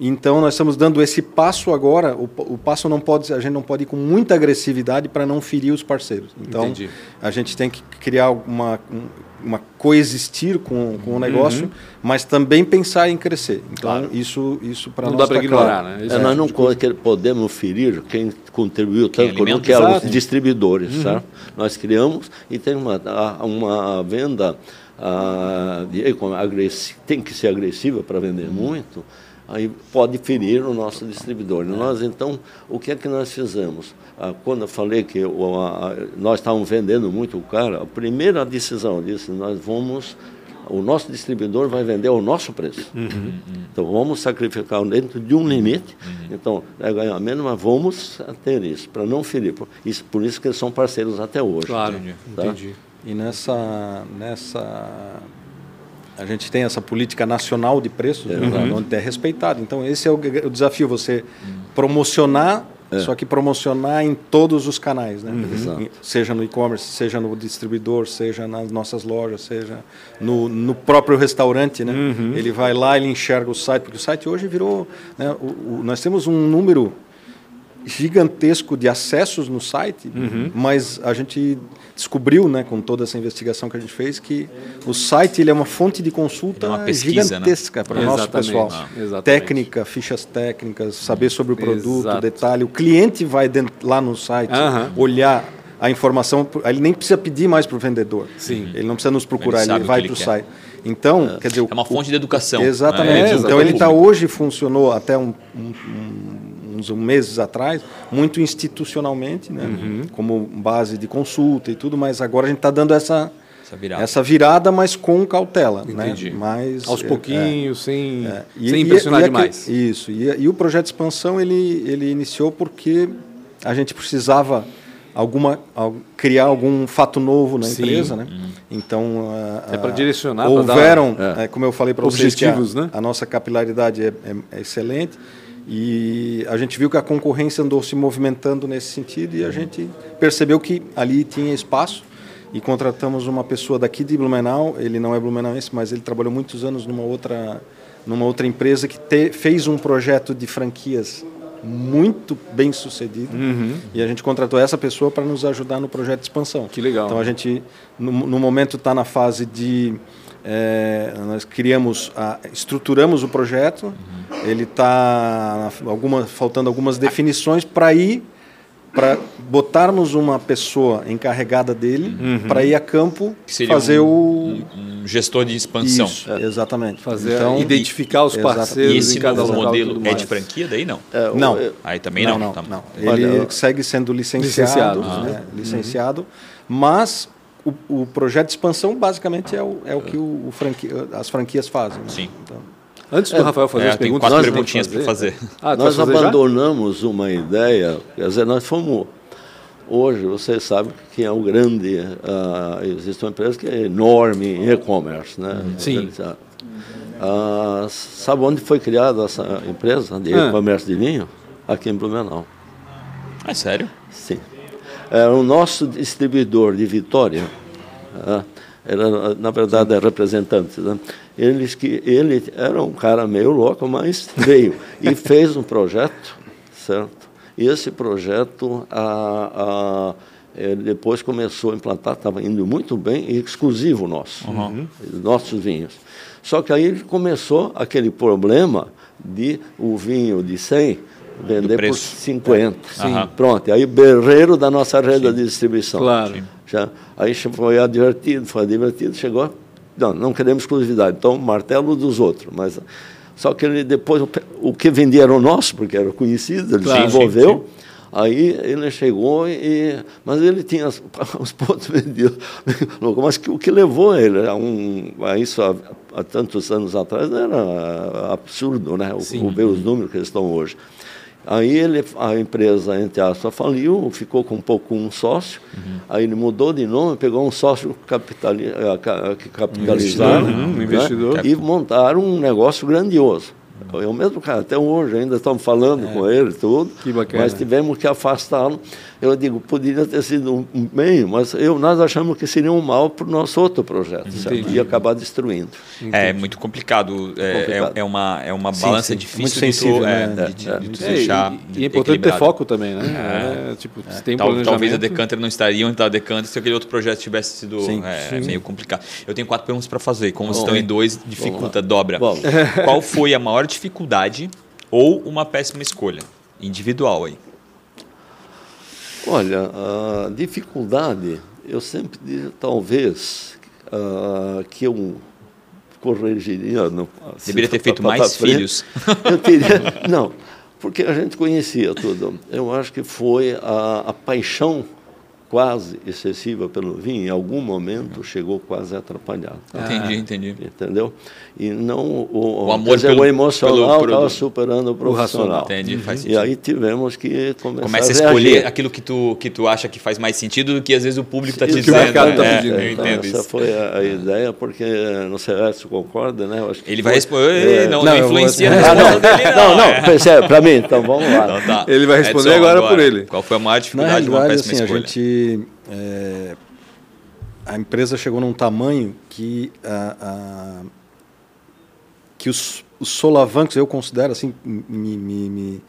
Então nós estamos dando esse passo agora. O, o passo não pode, a gente não pode ir com muita agressividade para não ferir os parceiros. Então Entendi. a gente tem que criar uma, um- uma coexistir com, com o negócio, mas também pensar em crescer. Então Uhum. Claro. isso isso para Não nós dá para tá ignorar, claro. né? É, nós é- não que- podemos ferir quem contribuiu Quem tanto alimenta, que é exato. os distribuidores. certo? Nós criamos e tem uma, a- uma venda ah, de e-com- agressi- tem que ser agressiva para vender muito, aí pode ferir o nosso distribuidor. Nós, então, o que é que nós fizemos? Ah, quando eu falei que o- a- nós estávamos vendendo muito caro, a primeira decisão eu disse, nós vamos o nosso distribuidor vai vender ao nosso preço. Então vamos sacrificar dentro de um limite. Então é ganhar menos, mas vamos ter isso para não ferir. Por isso, por isso que eles são parceiros até hoje. Claro, Tá? entendi. E nessa nessa a gente tem essa política nacional de preços, né, onde é respeitado. Então esse é o, o desafio, você promocionar Só que promocionar em todos os canais, né? Em- Seja no e-commerce, seja no distribuidor, seja nas nossas lojas, seja no, no próprio restaurante, né? Ele vai lá, ele enxerga o site, porque o site hoje virou, né? o, o- nós temos um número gigantesco de acessos no site, mas a gente descobriu, né, com toda essa investigação que a gente fez, que o site ele é uma fonte de consulta É uma pesquisa, gigantesca para o nosso pessoal. Ah. Técnica, fichas técnicas, saber sobre o produto, Exato. detalhe. O cliente vai dentro, lá no site Aham. olhar a informação, ele nem precisa pedir mais para o vendedor. Sim. Ele não precisa nos procurar, Ele ele, vai para o site. Então, quer dizer, É uma fonte de educação. Exatamente. né? É, então exatamente. ele está hoje funcionou até um- um- um- uns meses atrás muito institucionalmente, né? Uhum. como base de consulta e tudo, mas agora a gente está dando essa Essa virada. essa virada, mas com cautela, Entendi. né? Mas Aos é, pouquinhos, sem, é. E- sem e- impressionar e aquele- demais. Isso. E, e o projeto de expansão ele ele iniciou porque a gente precisava alguma al- criar algum fato novo na Sim. empresa, né? Então É ah, direcionar, pra houveram, dar- é, como eu falei para vocês, que a, né? a nossa capilaridade é, é- é excelente e a gente viu que a concorrência andou se movimentando nesse sentido e a gente percebeu que ali tinha espaço e contratamos uma pessoa daqui de Blumenau. Ele não é blumenauense, mas ele trabalhou muitos anos numa outra numa outra empresa que te- fez um projeto de franquias muito bem sucedido e a gente contratou essa pessoa para nos ajudar no projeto de expansão. Que legal. Então a gente no, no momento está na fase de é, nós criamos, a, estruturamos o projeto. Ele está alguma, faltando algumas definições para ir para botarmos uma pessoa encarregada dele para ir a campo fazer um, o um gestor de expansão. isso, exatamente. Fazer, então, identificar os parceiros E esse em cada novo local modelo é de franquia daí não? É, o- Não. é, Aí também não, não. não, Tá- não. Olha, Ele eu- segue sendo licenciado, Licenciado, né? licenciado, mas o, o projeto de expansão basicamente é o, é o que o, o franqui- as franquias fazem. né? Sim. Então, Antes do Rafael fazer É, as tem perguntas, quatro nós perguntinhas para fazer. Ah, tu nós fazer já? abandonamos uma ideia, quer dizer, nós fomos. Hoje, vocês sabem que é um grande. ah, existe uma empresa que é enorme em e-commerce. Né? Sim. Ah, sabe onde foi criada essa empresa de Ah. e-commerce de vinho? Aqui em Blumenau. É sério? Sim. É, o nosso distribuidor de Vitória, ah, era, na verdade, é representante, né? eles que ele era um cara meio louco, mas veio e fez um projeto, certo? E esse projeto a, a ele depois começou a implantar, estava indo muito bem exclusivo nosso, uhum. nossos vinhos. Só que aí ele começou aquele problema de o vinho de 100 vender por 50. Sim. Pronto, aí berreiro da nossa rede Sim. de distribuição. Claro. Já, aí foi advertido, foi advertido, chegou, não, não queremos exclusividade, então martelo dos outros, mas só que ele depois o, que vendia era o nosso, porque era conhecido, ele claro, desenvolveu. Sim. Aí ele chegou e. Mas ele tinha os pontos vendidos. Mas o que levou ele a, um, a isso há, há, tantos anos atrás era absurdo, né? O, o ver os números que eles estão hoje. Aí ele, a empresa, entre aspas, faliu, ficou com um pouco um sócio, uhum. aí ele mudou de nome, pegou um sócio capitali, eh, capitalizado uhum, né? investidor. e montaram um negócio grandioso. Eu mesmo, cara, até hoje ainda estamos falando é. com ele tudo, mas tivemos que afastá-lo. Eu digo, poderia ter sido um bem, mas eu, nós achamos que seria um mal para o nosso outro projeto, certo? ia acabar destruindo. Entendi. É muito complicado, é, complicado. É, é, uma, é uma balança sim, difícil muito sensível, é, né? de, de, de, de deixar. E, e, é importante ter foco também, né? É. tipo, é. tem Tal, talvez a Decanter não estaria onde está a Decanter se aquele outro projeto tivesse sido sim, sim. meio complicado. Eu tenho quatro perguntas para fazer. Como Bom, estão em dois, dificulta, dobra. Bom. Qual foi a maior dificuldade ou uma péssima escolha? Individual aí. Olha, a dificuldade, eu sempre digo, talvez, uh, que eu corrigiria. No, assim, Deveria ter feito mais filhos. Eu teria, não, porque a gente conhecia tudo. Eu acho que foi a, a paixão quase excessiva pelo vinho, em algum momento chegou quase a atrapalhar. Entendi, entendi. Entendeu? E não o, o amor dizer, pelo, o emocional estava superando o profissional. Entendi, uhum. faz sentido. E aí tivemos que começar Começa a, escolher aquilo que tu, que tu acha que faz mais sentido do que às vezes o público está te dizendo. Que o mercado está é, pedindo. É, então, essa isso. foi a, a ideia, porque não sei se concorda, né? Ele vai responder, é, não, não, influencia vou... ah, não, dele, não. Não, não, para mim, então vamos lá. Então, tá. Ele vai responder Edson, agora, agora, por ele. Qual foi a maior dificuldade de uma péssima assim, escolha? A gente... É, a empresa chegou num tamanho que a, a que os, os, solavancos eu considero assim me, me, me,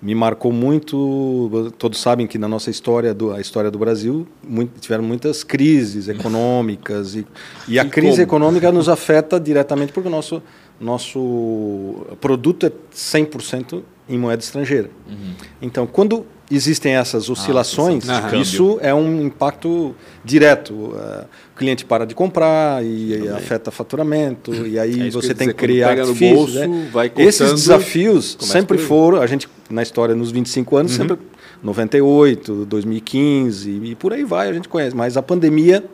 me, marcou muito todos sabem que na nossa história do a história do Brasil muito, tiveram muitas crises econômicas e, e a e crise como? econômica nos afeta diretamente porque o nosso nosso produto é 100% em moeda estrangeira uhum. então quando existem essas ah, oscilações, ah, isso é um impacto direto. Uh, o cliente para de comprar e, afeta faturamento, e aí é você tem que criar artifícios. Né? Esses desafios sempre foram, a gente, na história, nos 25 anos, uhum. sempre 98, 2015 e por aí vai, a gente conhece. Mas a pandemia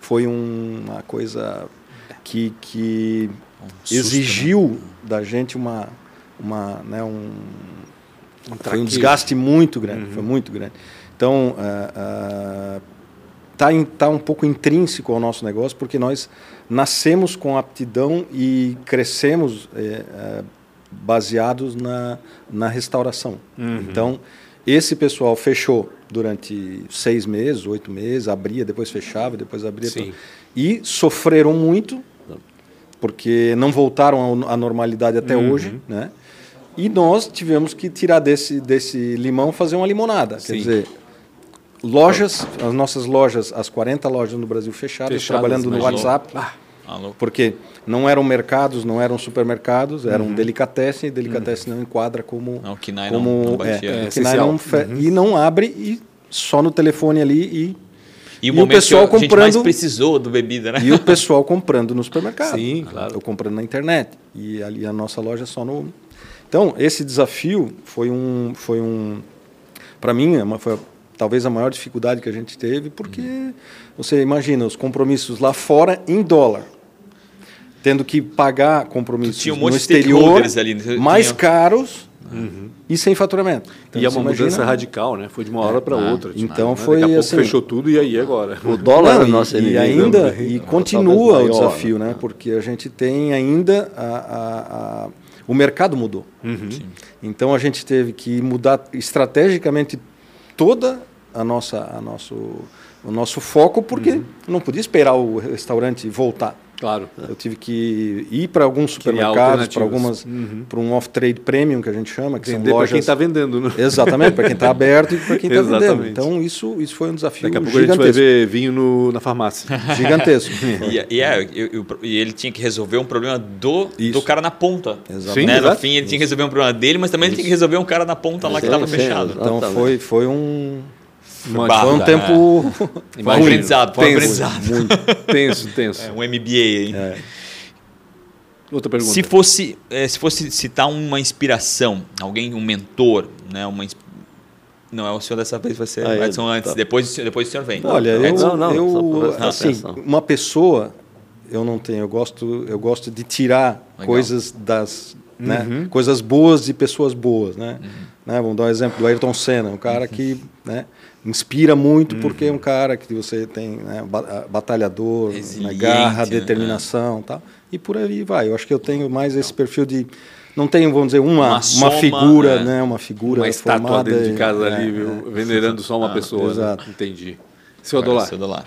foi um, uma coisa que, que um susto, exigiu né? da gente uma, uma, né, um foi um desgaste muito grande, uhum. foi muito grande. Então, está uh, uh, tá um pouco intrínseco ao nosso negócio, porque nós nascemos com aptidão e crescemos uh, baseados na, na restauração. Uhum. Então, esse pessoal fechou durante seis meses, oito meses, abria, depois fechava, depois abria. E sofreram muito, porque não voltaram à normalidade até uhum. hoje, né? E nós tivemos que tirar desse, desse limão fazer uma limonada. Sim. Quer dizer, lojas, as nossas lojas, as 40 lojas no Brasil fechadas, fechadas trabalhando no WhatsApp. Ah, porque não eram mercados, não eram supermercados, eram uhum. delicatessen, e delicatessen uhum. não enquadra como. Não, o como não, não, é, é, não fe, uhum. E não abre e só no telefone ali e. E o, e o pessoal que a comprando, mais precisou do bebida, né? E o pessoal comprando no supermercado. Sim, claro. Eu comprando na internet. E ali a nossa loja só no, então, esse desafio foi um. Foi um para mim, é foi talvez a maior dificuldade que a gente teve, porque uhum. você imagina os compromissos lá fora em dólar. Tendo que pagar compromissos um no exterior ali, né? mais tinha... caros uhum. e sem faturamento. Então, e é uma imagina... mudança radical, né? Foi de uma hora para ah, outra. Tipo, então né? foi Daqui a assim. fechou tudo e aí agora. O dólar Não, é nosso e, e ainda e continua o desafio, né? Porque a gente tem ainda a, a, a o mercado mudou. Uhum. Então a gente teve que mudar estrategicamente toda a nossa, a nosso, o nosso foco, porque uhum. não podia esperar o restaurante voltar. Claro. Eu tive que ir para alguns supermercados, para algumas, uhum. para um off-trade premium que a gente chama, que Vender são lojas. para quem está vendendo, né? Exatamente, para quem está aberto e para quem está vendendo. Então isso, isso foi um desafio Daqui a pouco gigantesco. a gente vai ver vinho no, na farmácia. Gigantesco. e, e, é, eu, eu, e ele tinha que resolver um problema do, do cara na ponta. Exatamente. Né? No fim ele tinha que resolver um problema dele, mas também ele tinha que resolver um cara na ponta lá que estava fechado. Então foi, foi um foi um tempo. É. Foi um aprendizado. Foi um aprendizado. Muito tenso, tenso. É, um MBA aí. É. Outra pergunta. Se fosse, é, se fosse citar uma inspiração, alguém, um mentor, né, uma não é o senhor dessa vez, vai ser ah, Edson antes. Tá. Depois, depois o senhor vem. Olha, eu, não, não, eu assim, uma pessoa, eu não tenho. Eu gosto, eu gosto de tirar Legal. coisas das, né, uhum. né, coisas boas de pessoas boas, né? Uhum. né? Vamos dar um exemplo do Ayrton Senna, um cara uhum. que, né, inspira muito porque é um cara que você tem né, batalhador, né, garra, determinação, né? tal. E por aí vai. Eu acho que eu tenho mais esse perfil de não tenho, vamos dizer, uma, uma, soma, uma figura, é. né? Uma figura uma estátua dentro de casa é, ali, é, venerando só uma ah, pessoa. Né? Exato. Né? Entendi. Seu Adolar. Seu Adolar.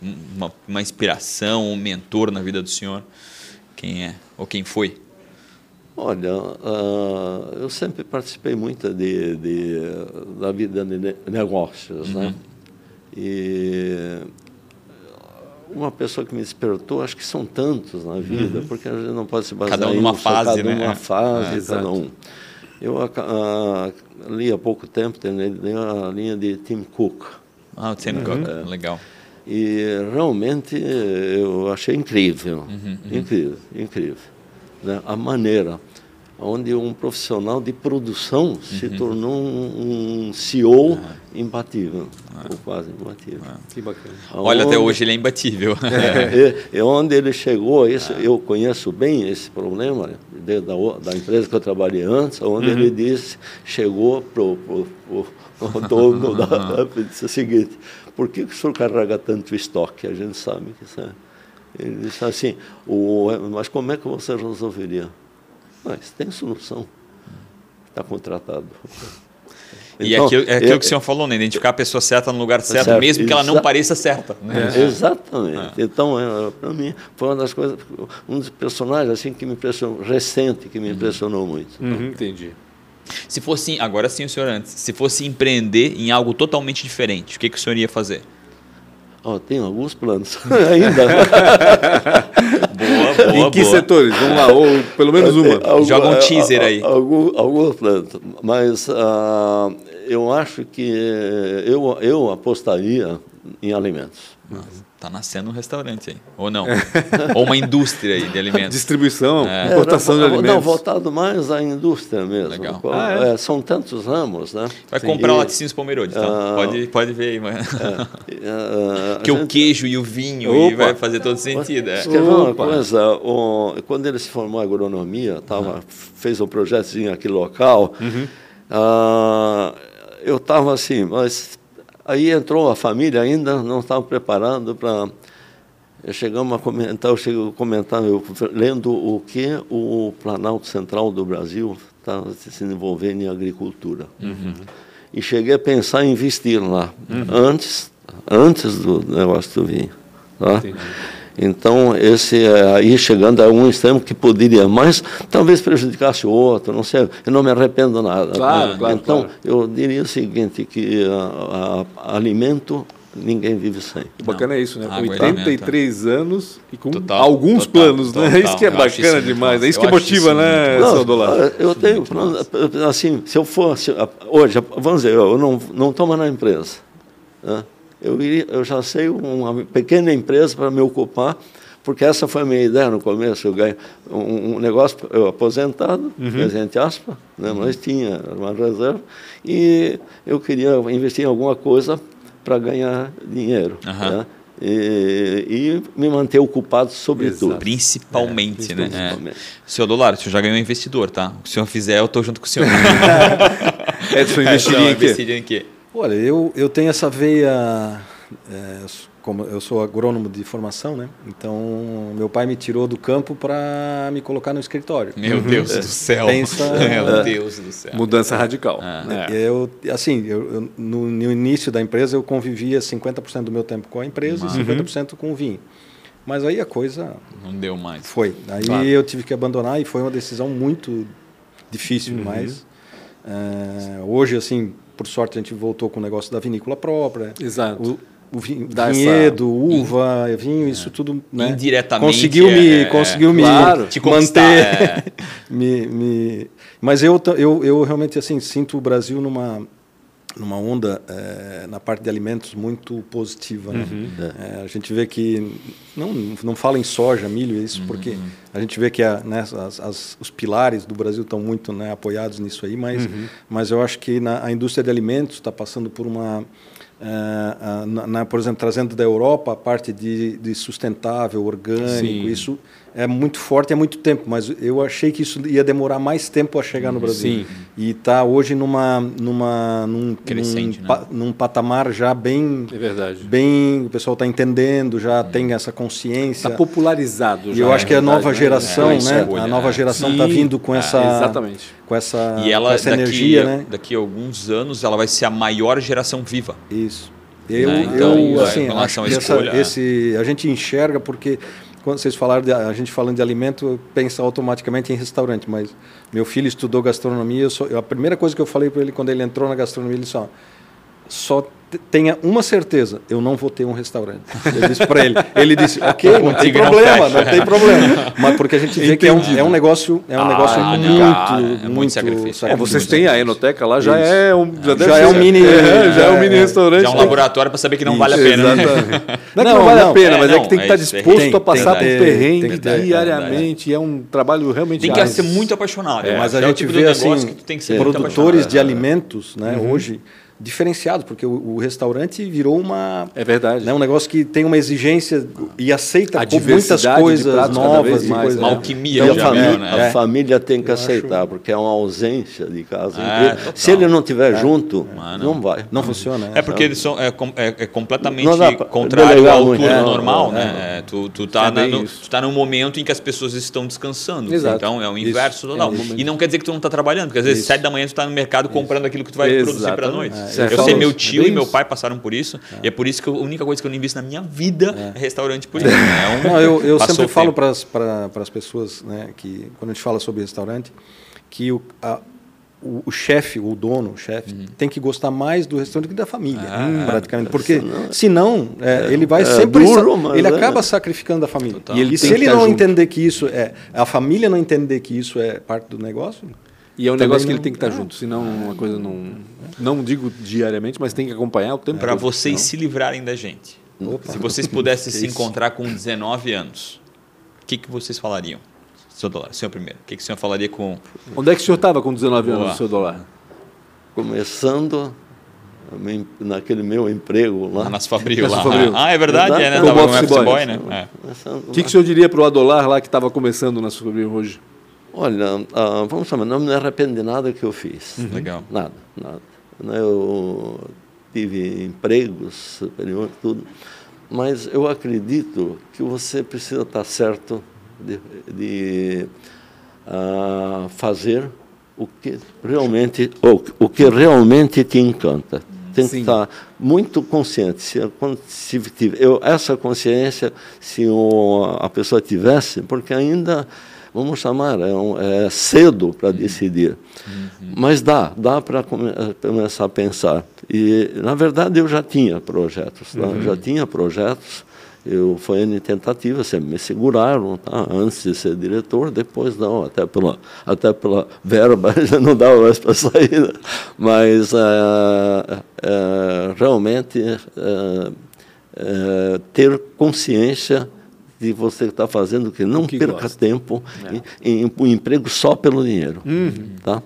Uma, uma inspiração, um mentor na vida do senhor. Quem é? Ou quem foi? Olha, uh, eu sempre participei muito de, de da vida de negócios, né? uhum. né? E uma pessoa que me despertou, acho que são tantos na vida, uhum. porque a gente não pode se basear cada um numa fase, cada né? uma fase, é, cada um. Eu uh, li há pouco tempo, terminei a linha de Tim Cook. Ah, o Tim uhum. Cook, é. legal. E realmente eu achei incrível, uhum, uhum. incrível, incrível. Né? A maneira onde um profissional de produção uhum. se tornou um, um CEO uhum. imbatível, uhum. ou quase imbatível. Que bacana. Olha, até hoje ele é imbatível. É, é, onde ele chegou, esse, eu conheço bem esse problema, da, da empresa que eu trabalhei antes, onde ele uhum. disse, chegou para o dono da, da disse o seguinte, por que, que o senhor carrega tanto estoque? A gente sabe que isso é... Ele disse assim, o, mas como é que você resolveria? Mas tem solução. Está contratado. E então, aquilo, é aquilo eu, que o senhor falou, né? identificar a pessoa certa no lugar certo, certo mesmo que ela não pareça certa. Né? É. Exatamente. É. Então, é, para mim, foi uma das coisas, um dos personagens assim que me impressionou, recente, que me uhum. impressionou muito. Uhum, entendi. Se fosse, agora sim o senhor antes, se fosse empreender em algo totalmente diferente, o que, que o senhor ia fazer? Oh, tenho alguns planos ainda. boa, boa, Em que boa. setores? Vamos lá, ou pelo menos uma. Algum, Joga um teaser aí. Alguns algum planos. Mas uh, eu acho que eu, eu apostaria em alimentos. Está nascendo um restaurante aí, ou não? ou uma indústria aí de alimentos. Distribuição, é. importação é, não, de alimentos. Não, voltado mais à indústria mesmo. Legal. Ah, é? É, são tantos ramos, né? Vai Sim. comprar e, laticínios Pomerode, tá? Uh, pode, pode ver aí, mano. Uh, que gente... o queijo e o vinho e vai fazer todo sentido. É. Quer ver uma coisa? O, quando ele se formou em agronomia, tava, uhum. fez um projetozinho aqui local, uhum. uh, eu estava assim, mas Aí entrou a família ainda, não estava preparado para. Chegamos a comentar, eu chego a comentar, eu, lendo o que o Planalto Central do Brasil estava se desenvolvendo em agricultura. Uhum. E cheguei a pensar em investir lá, uhum. antes, antes do negócio do vinho. Tá? Entendi. Então, esse é, aí chegando a um extremo que poderia, mas talvez prejudicasse o outro, não sei, eu não me arrependo nada. Claro, né? claro, então, claro. eu diria o seguinte, que a, a, alimento ninguém vive sem. O bacana é isso, né? Água 83 anos e com total, alguns total, planos, total, né? Isso que é bacana isso, demais, é isso que motiva, né, Saldolar? Eu tenho, assim, se eu fosse, hoje, vamos dizer, eu não, não mais na empresa, né? Eu, iria, eu já sei uma pequena empresa para me ocupar, porque essa foi a minha ideia no começo. Eu ganho um, um negócio, eu aposentado, uhum. presente aspa, né, mas tinha uma reserva, e eu queria investir em alguma coisa para ganhar dinheiro. Uhum. Né? E, e, me manter ocupado sobretudo. Principalmente, é, né? Principalmente. É. Senhor Dolar, o senhor já ganhou investidor, tá? O que o senhor fizer, eu estou junto com o senhor. é, o senhor investiria em quê? Olha, eu, eu tenho essa veia. É, como eu sou agrônomo de formação, né? Então, meu pai me tirou do campo para me colocar no escritório. Meu Deus do céu. Pensa, Meu Deus do céu. Mudança radical. É. Eu, assim, eu, eu no, no, início da empresa eu convivia 50% do meu tempo com a empresa Mas... e 50% com o vinho. Mas aí a coisa Não deu mais. foi. Aí Claro. eu tive que abandonar e foi uma decisão muito difícil, mas eh, hoje, assim, por sorte, a gente voltou com o negócio da vinícola própria. Exato. O, o vinho, vinhedo, uva, vinho, isso tudo né, Indiretamente, conseguiu me, é, é, conseguiu me claro. Manter. é. me, me- Mas eu, eu, eu realmente assim sinto o Brasil numa numa onda eh, na parte de alimentos muito positiva. né? Eh, a gente vê que não não fala em soja, milho, isso porque a gente vê que a, né, as, as- os pilares do Brasil estão muito né, apoiados nisso aí, mas mas eu acho que na, a indústria de alimentos está passando por uma eh, na- na- por exemplo, trazendo da Europa a parte de, de sustentável, orgânico, Sim. isso é muito forte há muito tempo, mas eu achei que isso ia demorar mais tempo a chegar no Brasil. Sim. E está hoje numa, numa, num, Crescente, num, né? pa- num patamar já bem, É verdade. bem o pessoal está entendendo, já tem essa consciência. Está popularizado E já, eu acho é que a nova né? geração, É, né? escolha, a nova é. geração está vindo com É, essa, exatamente. com essa, E ela, com essa daqui, energia, né? daqui a alguns anos, ela vai ser a maior geração viva. Isso. Eu, Né? Então, eu é, assim, acho que essa- é. esse, a gente enxerga porque quando vocês falaram de, a gente falando de alimento, pensa automaticamente em restaurante, mas meu filho estudou gastronomia, eu só- eu- a primeira coisa que eu falei para ele quando ele entrou na gastronomia, ele disse, ó, só te- tenha uma certeza, eu não vou ter um restaurante. Eu disse para ele. Ele disse, ok, não tem problema, não tem problema. Mas porque a gente vê que é um, é um negócio, é um Ah, negócio muito, cara, é muito muito sacrifício. É, vocês têm a Enoteca lá, já Isso. é um, já, Já é um mini- é, já é um é, mini é. restaurante. Já é um laboratório para saber que não vale a Isso, pena. né? Não é que não, Não, vale a pena, é, mas é que tem que estar isso, é disposto tem- a passar por perrengue diariamente. e é um trabalho realmente Tem que ser muito apaixonado. Mas a gente tipo vê assim, negócio que tu tem que ser muito produtores de alimentos, né, hoje diferenciados, porque o, o restaurante virou uma É verdade. né, um negócio que tem uma exigência e aceita A muitas coisas novas vez e mais, coisas. né? Uma alquimia E a, família, viu, né? a família tem que aceitar, porque é uma ausência de casa. É, se ele não estiver junto, Ah, não. vai. Não funciona. É porque eles são é, é- é completamente pra contrário ao muito. turno É, normal, é, né? É, tu, tu, tá É na, no, tu tá num momento em que as pessoas estão descansando. Exato. Então é o inverso total. É e não quer dizer que tu não está trabalhando, porque às vezes sete da manhã tu está no mercado comprando aquilo que tu vai produzir para Exatamente. noite. É, Eu sei, meu tio É e meu pai passaram por isso, e é por isso que eu- a única coisa que eu não invisto na minha vida é, restaurante por isso. né? É um- Não, eu, eu sempre falo para as pessoas, né, que quando a gente fala sobre restaurante, que o, a- o, o chefe, o dono, o chefe, Uhum. tem que gostar mais do restaurante que da família, Ah, praticamente. Porque senão, é, ele vai é sempre. duro, ele é. acaba sacrificando a família. E ele E, tem se ele não junto. entender que isso é. A família não entender que isso é parte do negócio. E é um Também negócio que não- ele tem que estar junto, senão uma coisa não. Não digo diariamente, mas tem que acompanhar o tempo Para vocês se livrarem da gente. Opa. Se vocês pudessem se encontrar com 19 anos, o que, que vocês falariam? Seu dólar, senhor primeiro. O que, que o senhor falaria com. Onde é que o senhor estava com 19 Boa. anos, seu dólar? Começando naquele meu emprego lá. Ah, nas Fabril lá. Fabril. Ah, é verdade, é, né? Como Tava office boy. boy, né? É. O que, que o senhor diria para o Adolar lá que estava começando na Supremo hoje? Olha, ah, vamos chamar, não me arrependo de nada que eu fiz. Legal. Nada, nada. Eu tive empregos superiores, tudo, mas eu acredito que você precisa estar certo de, de, ah, fazer o que realmente o, o que realmente te encanta. Tem Sim. que estar muito consciente. Se, quando, se tiver, eu, essa consciência, se o, a pessoa tivesse, porque ainda vamos chamar, é, um- é cedo para decidir. Mas dá, dá para come, eh, começar a pensar. E, na verdade, eu já tinha projetos, tá? Eu já tinha projetos. Eu foi em tentativa, sempre me seguraram, tá? antes de ser diretor, depois não, até pela, até pela verba já não dava mais para sair. né? Mas eh, eh, realmente ter consciência de você estar fazendo o que não que perca gosta. tempo em, em um emprego só pelo dinheiro. Tá?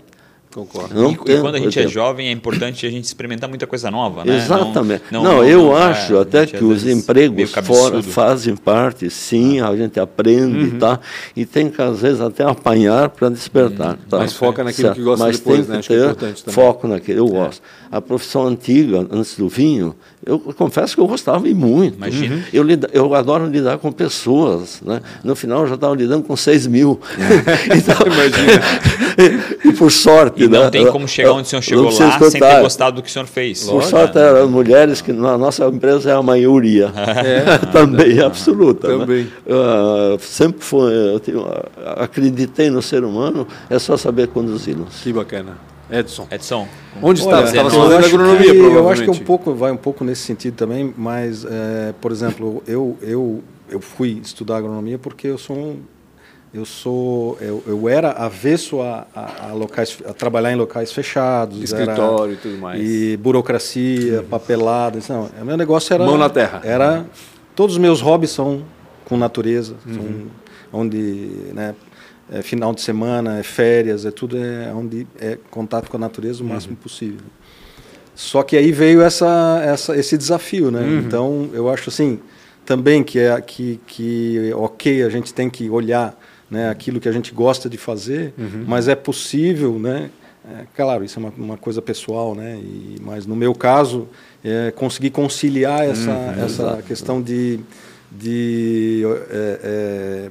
Concordo. Não e, e tem- quando a gente é exemplo. jovem, é importante a gente experimentar muita coisa nova, né? Exatamente. Não, eu é, acho a até que os empregos fora fazem parte, sim, a gente aprende, tá? E tem que, às vezes, até apanhar para despertar. tá? Mas foca naquilo Certo. que gosta Mas depois, tem né? que Acho que é ter importante também. Foco naquilo, eu gosto. A profissão antiga, antes do vinho, eu confesso que eu gostava e muito. Imagina. Uhum. Eu, lida- eu adoro lidar com pessoas, né? No final, eu já estava lidando com 6 mil. então, e por sorte, E não né? tem como chegar onde o senhor chegou lá sem ter gostado do que o senhor fez. Por sorte, eram mulheres que na nossa empresa é a maioria. também, absoluta. né? Também. Ah, sempre foi, eu tenho- acreditei no ser humano, é só saber conduzi-los. Que bacana. Edson. Edson, Onde Olha, estava? Fazendo acho agronomia, que, provavelmente. eu acho que um pouco vai um pouco nesse sentido também, mas é, por exemplo, eu eu eu fui estudar agronomia porque eu sou um, eu sou eu, eu era avesso a, a, a locais a trabalhar em locais fechados, Escritório era, e tudo mais. e burocracia, papelada, isso não, o meu negócio era Mão na terra. Era todos os meus hobbies são com natureza, Uhum. são onde, né, é final de semana, é férias, é tudo é onde é contato com a natureza o Uhum. máximo possível. Só que aí veio essa, essa, esse desafio, né? Uhum. Então eu acho assim também que é que, que ok a gente tem que olhar né, aquilo que a gente gosta de fazer, Uhum. mas é possível, né? É, claro, isso é uma, uma coisa pessoal, né? E, mas no meu caso é conseguir conciliar essa, Uhum. essa questão de, de é, é,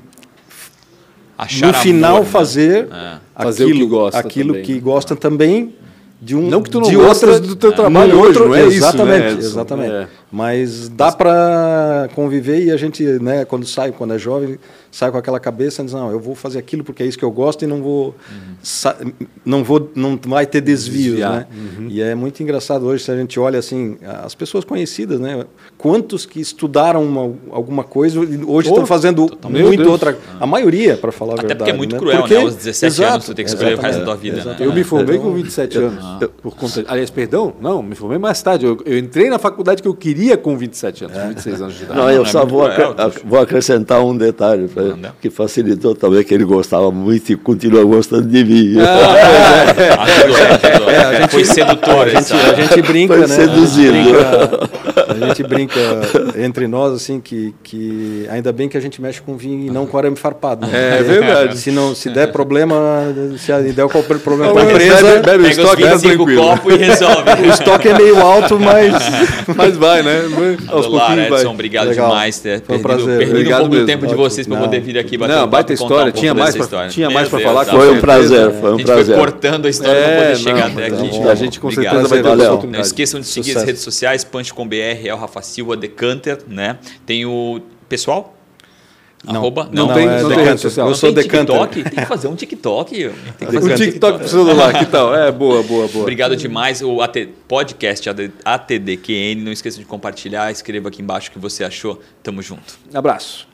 achar no final amor, né? fazer É. Fazer o que aquilo, gosta aquilo também, que né? gosta também de um Não que tu não de gostas outra- do teu trabalho hoje, não é isso, exatamente, né, Edson? exatamente. Mas dá para conviver e a gente, né, quando sai, quando é jovem, sai com aquela cabeça, diz, não, eu vou fazer aquilo porque é isso que eu gosto e não vou sa- não vou não vai ter desvios, Desviar. né? E é muito engraçado hoje se a gente olha assim, as pessoas conhecidas, né? Quantos que estudaram uma, alguma coisa e hoje Oh, estão fazendo muito Deus. outra, a maioria, para falar a Até verdade. porque é muito né? cruel, Porque- né? Aos 17 anos tu tem que escolher o resto da tua exatamente, vida, né? Eu me formei Então, com 27 anos. Por conta, aliás, perdão, não, me formei mais tarde. Eu, eu entrei na faculdade que eu queria com 27 anos, com 26 anos de idade. Não, eu é só muito vou, cruel, vou acrescentar um detalhe pra- que facilitou também, que ele gostava muito e continua gostando de mim. Ah, tudo é, tudo é. Foi sedutor A gente, a gente brinca, Foi né? seduzido. A gente brinca, a gente brinca entre nós assim que, que ainda bem que a gente mexe com vinho e não com arame farpado. né? É Porque verdade. Se não se der problema, se der qualquer problema para a bebe- empresa, bebe o Pega os estoque, tá 25 tranquilo. copos e resolve. o estoque é meio alto, mas Mas vai, né? Aos vai. Edson, obrigado Legal. demais. Ter Foi um perdido, prazer. perdido Obrigado um pouco mesmo. do tempo de vocês para poder vir aqui bater Não, um baita história. um Tinha mais pra- história. tinha mais pra Deus, falar, com Foi um prazer, foi A um gente foi prazer. cortando a história para É, poder chegar até aqui. a gente com certeza vai ter. Não esqueçam de seguir as redes sociais, punch.com.br, é o Rafa Silva, Decanter, né? Tem o pessoal? Não. Arroba? Não, Não, tem, é não tem rede social. Eu Não sou tem Decanter. TikTok? Tem que fazer um TikTok. Tem que fazer Um um TikTok pro celular, que tal? É, boa, boa, boa. Obrigado demais. O AT podcast ATDQN. Não esqueça de compartilhar. Escreva aqui embaixo o que você achou. Tamo junto. Abraço.